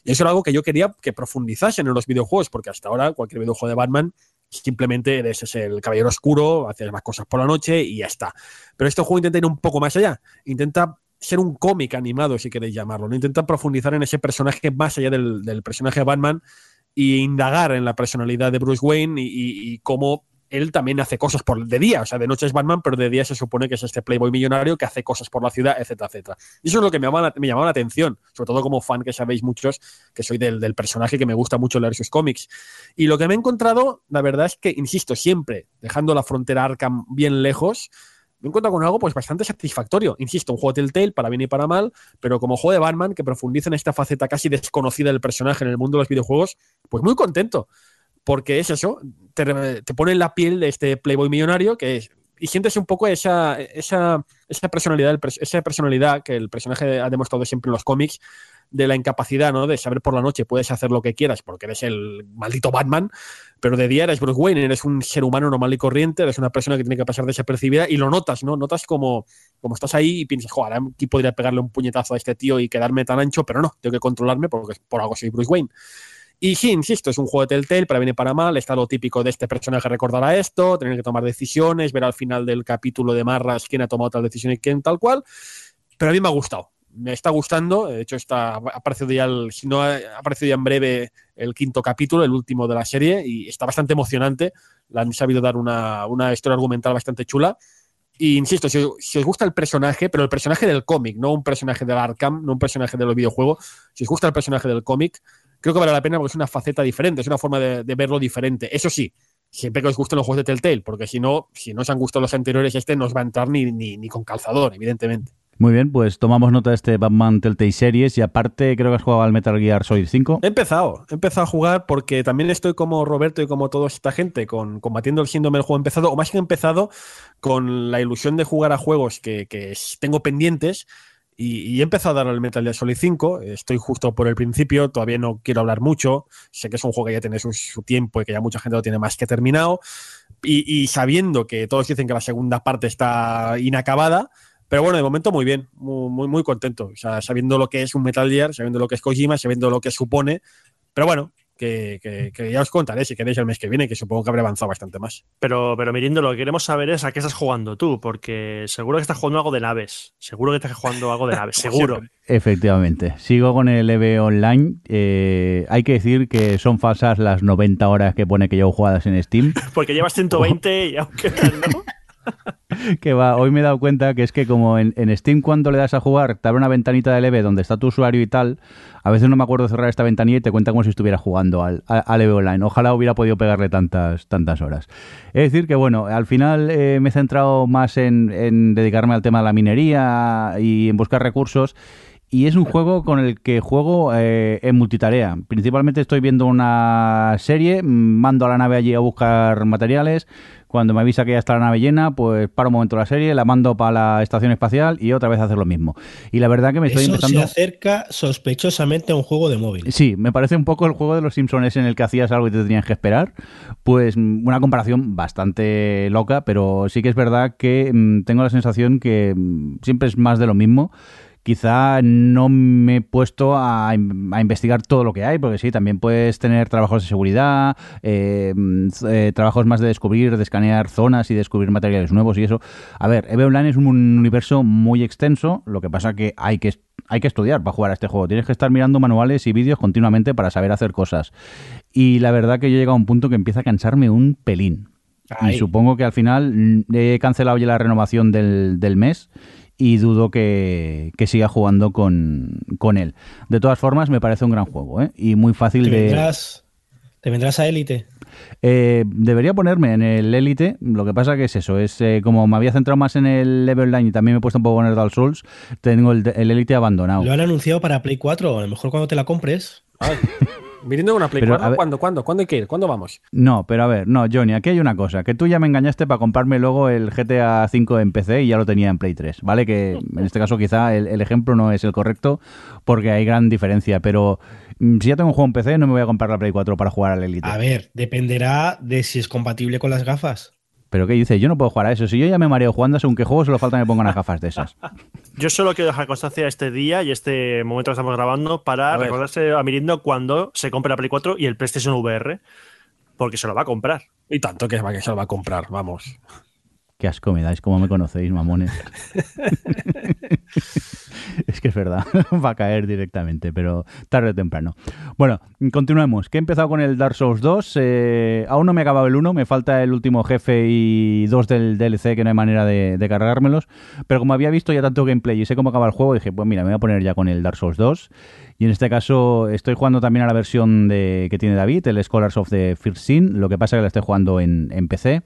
Y eso era algo que yo quería que profundizasen en los videojuegos, porque hasta ahora cualquier videojuego de Batman simplemente eres el caballero oscuro, haces más cosas por la noche y ya está. Pero este juego intenta ir un poco más allá, intenta ser un cómic animado, si queréis llamarlo, ¿no? intenta profundizar en ese personaje más allá del, personaje de Batman e indagar en la personalidad de Bruce Wayne y cómo él también hace cosas por de día, o sea, de noche es Batman, pero de día se supone que es este playboy millonario que hace cosas por la ciudad, etcétera, etcétera. Y eso es lo que me llamaba, me llamaba la atención, sobre todo como fan que sabéis muchos que soy del, del personaje que me gusta mucho leer sus cómics. Y lo que me he encontrado, la verdad es que, insisto, siempre dejando la frontera Arkham bien lejos, me encuentro con algo pues bastante satisfactorio. Insisto, un juego Telltale para bien y para mal, pero como juego de Batman que profundiza en esta faceta casi desconocida del personaje en el mundo de los videojuegos, pues muy contento. Porque es eso, te, te pone en la piel de este playboy millonario que es, y sientes un poco esa, esa, esa personalidad, esa personalidad que el personaje ha demostrado siempre en los cómics, de la incapacidad, ¿no? De saber por la noche puedes hacer lo que quieras porque eres el maldito Batman, pero de día eres Bruce Wayne, eres un ser humano normal y corriente, eres una persona que tiene que pasar desapercibida y lo notas, ¿no? Notas como, como estás ahí y piensas, joder, aquí podría pegarle un puñetazo a este tío y quedarme tan ancho, pero no, tengo que controlarme porque por algo soy Bruce Wayne. Y sí, insisto, es un juego de Telltale, para bien y para mal, está lo típico de este personaje recordar a esto, tener que tomar decisiones, ver al final del capítulo de Marras quién ha tomado tal decisión y quién tal cual, pero a mí me ha gustado me está gustando. De hecho, está, ha aparecido ya, el, si no ha aparecido ya en breve el quinto capítulo, el último de la serie, y está bastante emocionante. Le han sabido dar una, una historia argumental bastante chula. Y insisto, si, si, os gusta el personaje, pero el personaje del cómic, no un personaje del Arkham, no un personaje de los videojuegos, si os gusta el personaje del cómic, creo que vale la pena porque es una faceta diferente, es una forma de, de verlo diferente. Eso sí, siempre que os gusten los juegos de Telltale, porque si no, si no os han gustado los anteriores, este no os va a entrar ni, ni, ni con calzador, evidentemente. Muy bien, pues tomamos nota de este Batman Telltale Series y aparte creo que has jugado al Metal Gear Solid 5. He empezado, he empezado a jugar porque también estoy como Roberto y como toda esta gente con combatiendo el síndrome del juego empezado, o más que empezado con la ilusión de jugar a juegos que, que tengo pendientes y, y, he empezado a dar al Metal Gear Solid 5. Estoy justo por el principio, todavía no quiero hablar mucho. Sé que es un juego que ya tiene su, tiempo y que ya mucha gente lo tiene más que terminado. Y, sabiendo que todos dicen que la segunda parte está inacabada, pero bueno, de momento muy bien, muy, muy, muy, contento. Sabiendo lo que es un Metal Gear, sabiendo lo que es Kojima, sabiendo lo que supone. Pero bueno, que, que, que, ya os contaré si queréis el mes que viene, que supongo que habré avanzado bastante más. Pero, pero Mirindo, lo que queremos saber es a qué estás jugando tú, porque seguro que estás jugando algo de naves. Seguro que estás jugando algo de naves, seguro. Efectivamente. Sigo con el EVE Online. Eh, hay que decir que son falsas las 90 horas que pone que llevo jugadas en Steam. porque llevas 120 y aunque ¿no? que va, hoy me he dado cuenta que es que como en, en, Steam cuando le das a jugar te abre una ventanita de leve donde está tu usuario y tal, a veces no me acuerdo cerrar esta ventanilla y te cuenta como si estuviera jugando al, EVE Online. Ojalá hubiera podido pegarle tantas, tantas horas. Es decir que bueno, al final eh, me he centrado más en, en dedicarme al tema de la minería y en buscar recursos y es un juego con el que juego eh, en multitarea. Principalmente estoy viendo una serie, mando a la nave allí a buscar materiales. Cuando me avisa que ya está la nave llena, pues paro un momento la serie, la mando para la estación espacial y otra vez hacer lo mismo. Y la verdad que me estoy Eso empezando. se acerca sospechosamente a un juego de móvil. Sí, me parece un poco el juego de los Simpsons en el que hacías algo y te tenías que esperar. Pues una comparación bastante loca, pero sí que es verdad que mmm, tengo la sensación que siempre es más de lo mismo quizá no me he puesto a, a, investigar todo lo que hay, porque sí, también puedes tener trabajos de seguridad, eh, eh, trabajos más de descubrir, de escanear zonas y descubrir materiales nuevos y eso. A ver, EVE Online es un universo muy extenso, lo que pasa que hay que hay que estudiar para jugar a este juego. Tienes que estar mirando manuales y vídeos continuamente para saber hacer cosas. Y la verdad que yo he llegado a un punto que empieza a cansarme un pelín. Ay. Y supongo que al final he cancelado ya la renovación del, del mes y dudo que, que siga jugando con, con, él. De todas formas, me parece un gran juego ¿eh? y muy fácil ¿Te de. Vendrás, ¿Te vendrás a Élite? Eh, debería ponerme en el Élite. Lo que pasa que es eso: es eh, como me había centrado más en el Level Line y también me he puesto un poco en el Dark Souls, tengo el Élite abandonado. Lo han anunciado para Play 4, a lo mejor cuando te la compres. Ay. Viniendo una Play Pero, 4, a ver- ¿cuándo, cuándo, cuándo hay que ir? ¿Cuándo vamos? No, pero a ver, no, Johnny, aquí hay una cosa, que tú ya me engañaste para comprarme luego el GTA V en PC y ya lo tenía en Play 3, ¿vale? Que en este caso quizá el, el ejemplo no es el correcto porque hay gran diferencia, pero mm, si ya tengo un juego en PC no me voy a comprar la Play 4 para jugar al Elite. A ver, dependerá de si es compatible con las gafas. Pero ¿qué dices? Yo no puedo jugar a eso. Si yo ya me mareo jugando según qué juego, solo falta que me pongan las gafas de esas. Yo solo quiero dejar constancia este día y este momento que estamos grabando para A recordarse a Mirindo cuando se compre la Play 4 y el PlayStation VR, porque se lo va a comprar. Y tanto que, va- que se lo va a comprar, vamos. Qué asco me dais, cómo me conocéis, mamones. es que es verdad, va a caer directamente, pero tarde o temprano. Bueno, continuemos, que he empezado con el Dark Souls 2, eh, aún no me he acabado el 1, me falta el último jefe y dos del DLC que no hay manera de, cargármelos, pero como había visto ya tanto gameplay y sé cómo acaba el juego, dije, pues mira, me voy a poner ya con el Dark Souls 2. Y en este caso estoy jugando también a la versión de, que tiene David, el Scholars of the First Sin, lo que pasa es que la estoy jugando en, en PC.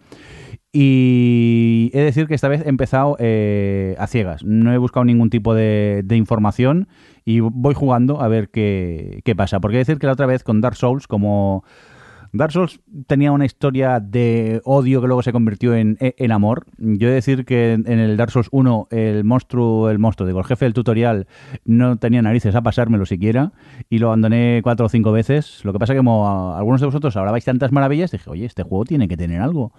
Y he de decir que esta vez he empezado eh, a ciegas. No he buscado ningún tipo de, de, información y voy jugando a ver qué, qué pasa. Porque he de decir que la otra vez con Dark Souls, como Dark Souls tenía una historia de odio que luego se convirtió en, en amor. Yo he de decir que en el Dark Souls 1 el monstruo, el monstruo, digo, el jefe del tutorial no tenía narices a pasármelo siquiera y lo abandoné cuatro o cinco veces. Lo que pasa que como algunos de vosotros hablabais tantas maravillas, dije, oye, este juego tiene que tener algo.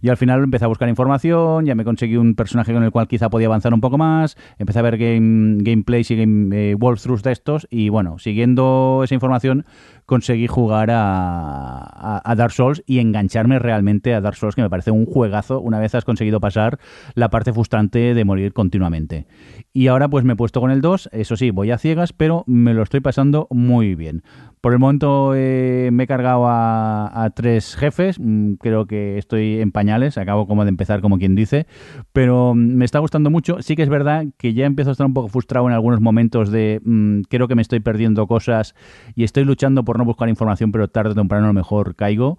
Y al final empecé a buscar información, ya me conseguí un personaje con el cual quizá podía avanzar un poco más, empecé a ver game, gameplays y game, eh, walkthroughs de estos y bueno, siguiendo esa información conseguí jugar a, Dark Souls y engancharme realmente a Dark Souls, que me parece un juegazo una vez has conseguido pasar la parte frustrante de morir continuamente. Y ahora pues me he puesto con el 2, eso sí, voy a ciegas, pero me lo estoy pasando muy bien. Por el momento eh, me he cargado a, tres jefes, mm, creo que estoy en pañales, acabo como de empezar como quien dice, pero mm, me está gustando mucho. Sí que es verdad que ya empiezo a estar un poco frustrado en algunos momentos de mm, creo que me estoy perdiendo cosas y estoy luchando por no buscar información, pero tarde o temprano a lo mejor caigo.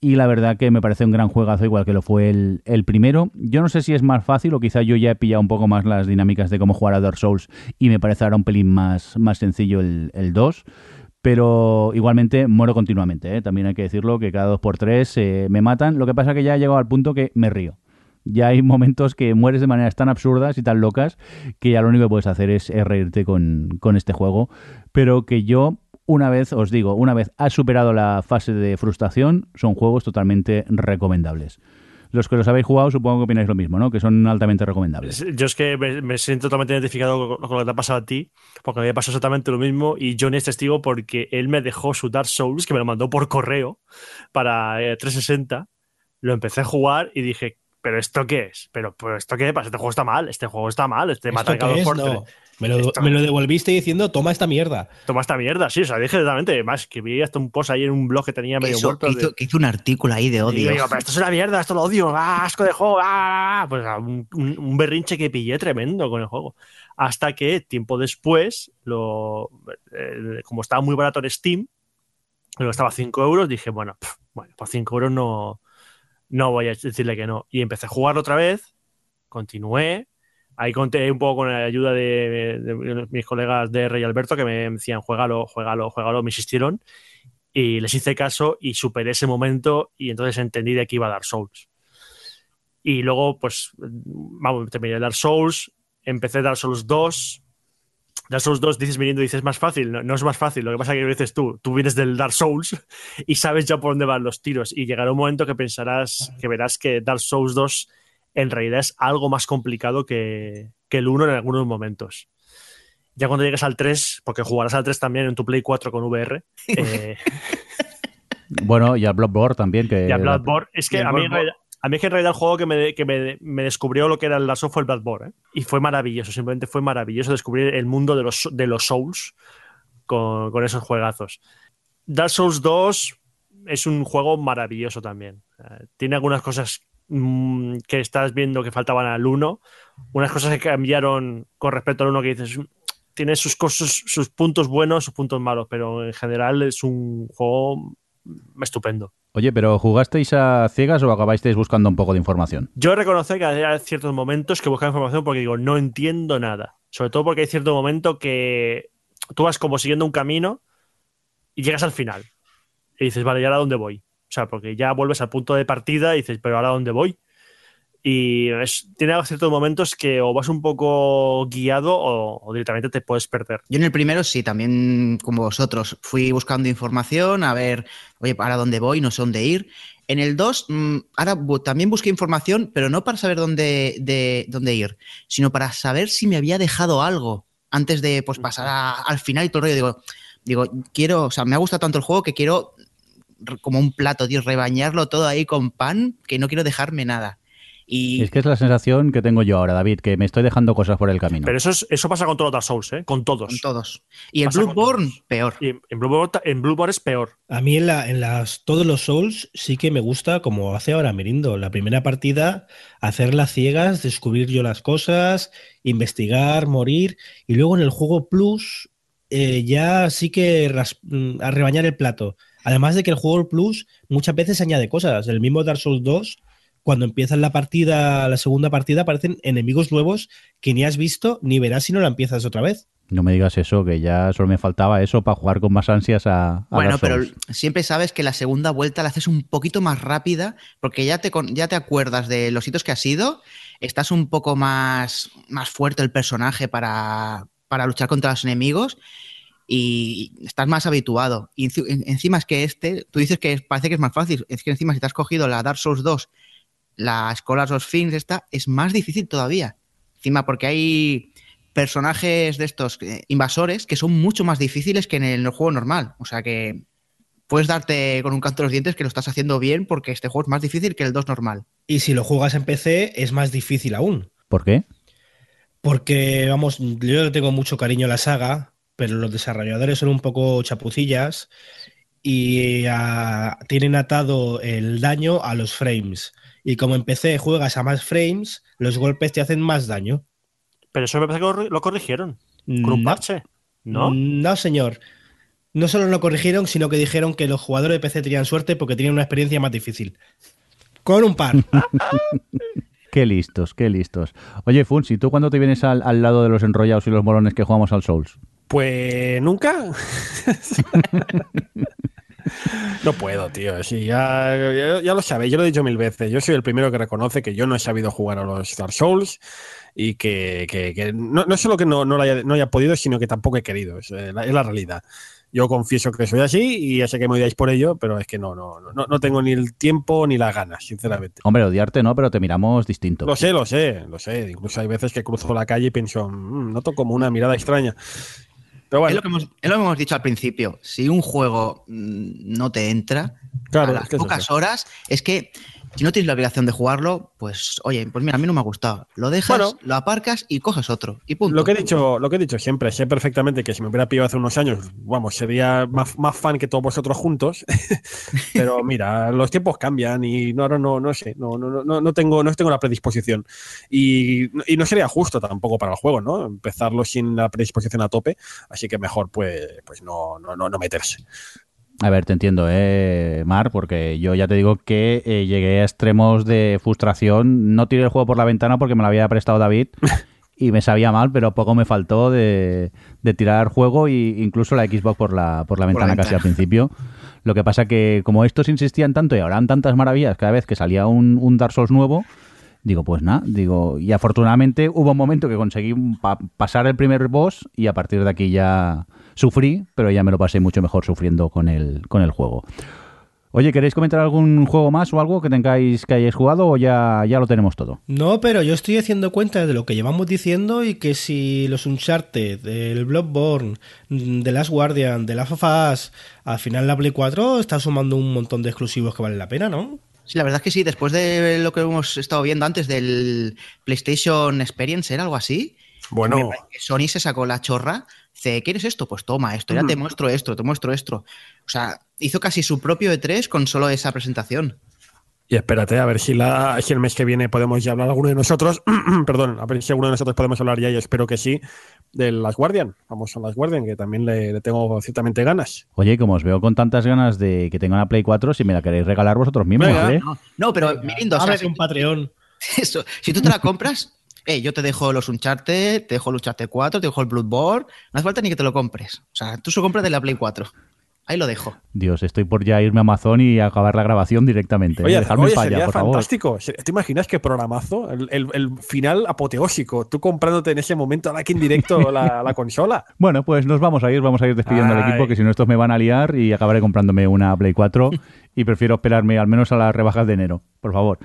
Y la verdad que me parece un gran juegazo, igual que lo fue el, primero. Yo no sé si es más fácil o quizá yo ya he pillado un poco más las dinámicas de cómo jugar a Dark Souls y me parece ahora un pelín más, más sencillo el, el 2 pero igualmente muero continuamente. ¿eh? También hay que decirlo que cada dos por tres eh, me matan. Lo que pasa es que ya he llegado al punto que me río. Ya hay momentos que mueres de maneras tan absurdas y tan locas que ya lo único que puedes hacer es, reírte con, con este juego. Pero que yo, una vez, os digo, una vez has superado la fase de frustración, son juegos totalmente recomendables los que los habéis jugado supongo que opináis lo mismo, ¿no? Que son altamente recomendables. Yo es que me, siento totalmente identificado con, lo que te ha pasado a ti, porque me había pasado exactamente lo mismo y Johnny es testigo porque él me dejó su Dark Souls, que me lo mandó por correo para 360, eh, lo empecé a jugar y dije, ¿pero esto qué es? ¿Pero, pero esto qué pasa? Este juego está mal, este juego está mal, este mata por no. Me lo, me lo, devolviste diciendo, toma esta mierda. Toma esta mierda, sí, o sea, dije directamente. Más que vi hasta un post ahí en un blog que tenía medio muerto. Que hizo, un artículo ahí de odio. Y digo, pero esto es una mierda, esto lo odio, ¡Ah, asco de juego, ¡Ah! Pues un, un, berrinche que pillé tremendo con el juego. Hasta que tiempo después, lo, eh, como estaba muy barato en Steam, lo estaba a 5 euros, dije, bueno, bueno, por 5 euros no, no voy a decirle que no. Y empecé a jugarlo otra vez, continué Ahí conté un poco con la ayuda de, mis colegas de Rey Alberto que me decían, juégalo, juégalo, juégalo, me insistieron. Y les hice caso y superé ese momento y entonces entendí de qué iba a dar Souls. Y luego, pues, vamos, terminé Dark Souls, empecé Dark Souls 2. Dark Souls 2 dices viniendo dices más fácil, no, es más fácil, lo que pasa es que lo dices tú, tú vienes del Dark Souls y sabes ya por dónde van los tiros y llegará un momento que pensarás, que verás que Dark Souls 2 en realidad es algo más complicado que, el 1 en algunos momentos. Ya cuando llegues al 3, porque jugarás al 3 también en tu Play 4 con VR. Eh, bueno, y a Bloodborne también. Que y a Bloodborne. Es que a mí, a mí es que en realidad el juego que me, que me, descubrió lo que era el Souls fue el Bloodborne. ¿eh? Y fue maravilloso, simplemente fue maravilloso descubrir el mundo de los, de los Souls con, con esos juegazos. Dark Souls 2 es un juego maravilloso también. Tiene algunas cosas Mm, que estás viendo que faltaban al 1, unas cosas que cambiaron con respecto al 1 que dices, tiene sus, cosas, sus puntos buenos, sus puntos malos, pero en general es un juego estupendo. Oye, pero ¿jugasteis a ciegas o acabáis buscando un poco de información? Yo reconozco que hay ciertos momentos que buscaba información porque digo, no entiendo nada. Sobre todo porque hay cierto momento que tú vas como siguiendo un camino y llegas al final. Y dices, vale, ¿y ahora dónde voy? O sea, porque ya vuelves al punto de partida y dices, pero ahora dónde voy? Y tiene ciertos momentos que o vas un poco guiado o, directamente te puedes perder. Yo en el primero sí, también como vosotros, fui buscando información, a ver, oye, ¿para dónde voy? No sé dónde ir. En el 2, mm, ahora también busqué información, pero no para saber dónde, de, dónde ir, sino para saber si me había dejado algo antes de pues, pasar al final y todo el rollo. Digo, digo, quiero, o sea, me ha gustado tanto el juego que quiero como un plato, tío, rebañarlo todo ahí con pan, que no quiero dejarme nada. Y Es que es la sensación que tengo yo ahora, David, que me estoy dejando cosas por el camino. Pero eso, es- eso pasa con todos los Dark Souls, ¿eh? Con todos. con todos. Y con Bloodborne, peor. Y en en Bloodborne, en Bloodborne es peor. A mí en, la, en las, todos los Souls sí que me gusta como hace ahora Mirindo. La primera partida, hacerlas ciegas, descubrir yo las cosas, investigar, morir. Y luego en el juego Plus eh, ya sí que ras- mm, a rebañar el plato. Además de que el juego Plus muchas veces añade cosas. El mismo Dark Souls 2, cuando empiezas la partida, la segunda partida, aparecen enemigos nuevos que ni has visto ni verás si no la empiezas otra vez. No me digas eso, que ya solo me faltaba eso para jugar con más ansias a, a Bueno, Dark pero siempre sabes que la segunda vuelta la haces un poquito más rápida porque ya te, con- ya te acuerdas de los hitos que has ido, estás un poco más, más fuerte el personaje para, para luchar contra los enemigos y estás más habituado. Y enci- en- encima es que este, tú dices que parece que es más fácil, es que encima si te has cogido la Dark Souls 2, la Scholars of Things esta, es más difícil todavía. Encima porque hay personajes de estos eh, invasores que son mucho más difíciles que en el juego normal. O sea que puedes darte con un canto de los dientes que lo estás haciendo bien porque este juego es más difícil que el 2 normal. Y si lo juegas en PC es más difícil aún. ¿Por qué? Porque, vamos, yo le tengo mucho cariño a la saga, pero los desarrolladores son un poco chapucillas y ah, tienen atado el daño a los frames. Y como en PC juegas a más frames, los golpes te hacen más daño. Pero eso me parece que lo- corrigieron. Con un No. parche. ¿No? No, señor. No solo lo corrigieron, sino que dijeron que los jugadores de PC tenían suerte porque tenían una experiencia más difícil. Con un par. Qué listos, qué listos. Oye, Funs, ¿y tú cuándo te vienes al, al lado de los enrollados y los molones que jugamos al Souls? Pues nunca. no puedo, tío. Sí, ya, ya, ya lo sabéis, yo lo he dicho mil veces. Yo soy el primero que reconoce que yo no he sabido jugar a los Dark Souls y que, que- que no, no solo que no, no, lo haya, no haya podido, sino que tampoco he querido. Es, eh, la, es la realidad. Yo confieso que soy así y ya sé que me odiáis por ello, pero es que no, no, no, no tengo ni el tiempo ni las ganas, sinceramente. Hombre, odiarte no, pero te miramos distinto. Lo sé, lo sé, lo sé. Incluso hay veces que cruzo la calle y pienso, "Mm, noto como una mirada extraña. Pero Es, lo que hemos, es lo que hemos dicho al principio. Si un juego mm, no te entra Claro, a las es que es pocas horas, es que si no tienes la obligación de jugarlo, pues oye, pues mira, a mí no me ha gustado. Lo dejas, Bueno. lo aparcas y coges otro. Y punto. Lo que he dicho, lo que he dicho siempre, sé perfectamente que si me hubiera pillado hace unos años, vamos, sería más, más fan que todos vosotros juntos. Pero mira, los tiempos cambian y no, ahora no, no sé, no, no, no, no tengo, no tengo la predisposición. Y, y no sería justo tampoco para el juego, ¿no? Empezarlo sin la predisposición a tope, así que mejor pues, pues no, no, no, no meterse. A ver, te entiendo, eh, Mar, porque yo ya te digo que eh, llegué a extremos de frustración. No tiré el juego por la ventana porque me lo había prestado David y me sabía mal, pero poco me faltó de, de tirar juego e incluso la Xbox por la, por la la ventana casi ventana. al principio. Lo que pasa que como estos insistían tanto y habrán tantas maravillas cada vez que salía un, un Dark Souls nuevo, digo, pues nada, digo, y afortunadamente hubo un momento que conseguí pa- pasar el primer boss y a partir de aquí ya sufrí, pero ya me lo pasé mucho mejor sufriendo con el, con el juego. Oye, ¿queréis comentar algún juego más o algo que tengáis que hayáis jugado o ya, ya lo tenemos todo? No, pero yo estoy haciendo cuenta de lo que llevamos diciendo y que si los Uncharted, el Bloodborne, The Last Guardian, The Last of al final la Play 4 está sumando un montón de exclusivos que valen la pena, ¿no? Sí, la verdad es que sí, después de lo que hemos estado viendo antes del PlayStation Experience, ¿era algo así? Bueno, Sony se sacó la chorra. Dice, ¿quieres esto? Pues toma esto, ya te muestro esto, te muestro esto. O sea, hizo casi su propio E3 con solo esa presentación. Y espérate, a ver si, la, si el mes que viene podemos ya hablar alguno de nosotros. Perdón, a ver si alguno de nosotros podemos hablar ya, y espero que sí, de Las Guardian. Vamos a Las Guardian, que también le, le tengo ciertamente ganas. Oye, como os veo con tantas ganas de que tenga una Play 4, si me la queréis regalar vosotros mismos, Venga. ¿eh? No, no, pero Mirindo, o sea, si, un Patreon. eso, si tú te la compras, eh, yo te dejo los Uncharted, te dejo el Uncharted 4, te dejo el Bloodborne, no hace falta ni que te lo compres. O sea, tú solo compras de la Play 4. Ahí lo dejo. Dios, estoy por ya irme a Amazon y acabar la grabación directamente. ¿eh? Oye, Dejadme oye, ya, sería por favor. fantástico. Se- ¿Te imaginas qué programazo? El, el- el final apoteósico. Tú comprándote en ese momento like en directo la, la consola. Bueno, pues nos vamos a ir, vamos a ir despidiendo al Ay. equipo, que si no estos me van a liar y acabaré comprándome una Play 4 y prefiero esperarme al menos a las rebajas de enero, por favor.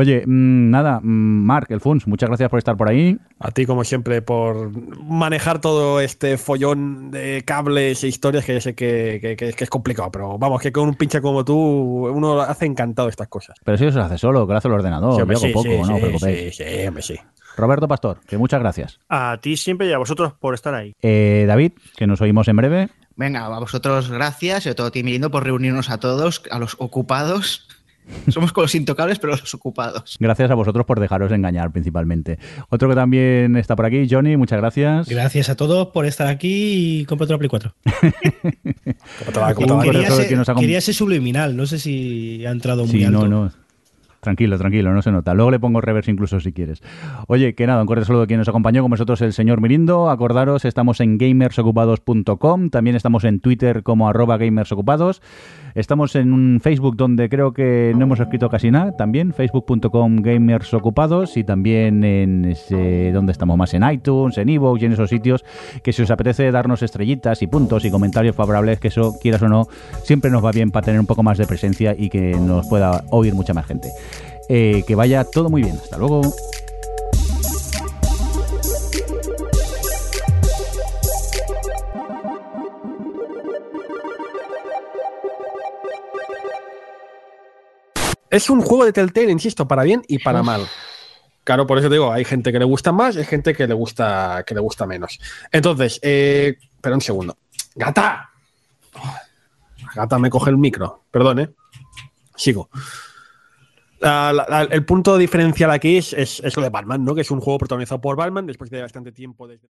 Oye, mm, nada, mm, Mark, el Funs, muchas gracias por estar por ahí. A ti, como siempre, por manejar todo este follón de cables e historias que ya sé que, que- que- que es complicado, pero vamos, que con un pinche como tú, uno hace encantado estas cosas. Pero si eso se hace solo, que lo hace el ordenador. Sí, hombre, yo hago sí, poco, sí, no os sí, preocupéis. sí, sí, hombre, sí. Roberto Pastor, que muchas gracias. A ti siempre y a vosotros por estar ahí. Eh, David, que nos oímos en breve. Venga, a vosotros gracias, sobre todo a ti, Mirindo, por reunirnos a todos, a los ocupados. Somos con los intocables, pero los ocupados. Gracias a vosotros por dejaros engañar principalmente. Otro que también está por aquí, Johnny, muchas gracias. Gracias a todos por estar aquí y cómprate una Play 4. ¿Cómo te va? ¿Cómo te Un va? corazón Quería que ser, nos haga un- quería ser subliminal, no sé si ha entrado muy Sí, alto. no, no. Tranquilo, tranquilo, no se nota. Luego le pongo reverse incluso si quieres. Oye, que nada, un cordial saludo a quien nos acompañó, con nosotros el señor Mirindo. Acordaros, estamos en gamersocupados.com, también estamos en Twitter como arroba gamersocupados. Estamos en un Facebook donde creo que no hemos escrito casi nada, también facebook.com gamersocupados y también en donde estamos más en iTunes, en iVoox y en esos sitios que si os apetece darnos estrellitas y puntos y comentarios favorables, que eso quieras o no, siempre nos va bien para tener un poco más de presencia y que nos pueda oír mucha más gente. Eh, que vaya todo muy bien. Hasta luego. Es un juego de Telltale, insisto, para bien y para mal. Claro, por eso te digo, hay gente que le gusta más y hay gente que le gusta, que le gusta menos. Entonces, eh, pero un segundo. ¡Gata! Gata me coge el micro. Perdón, ¿eh? Sigo. La- la- el punto diferencial aquí es, es, es lo de Batman, ¿no? Que es un juego protagonizado por Batman después de bastante tiempo desde.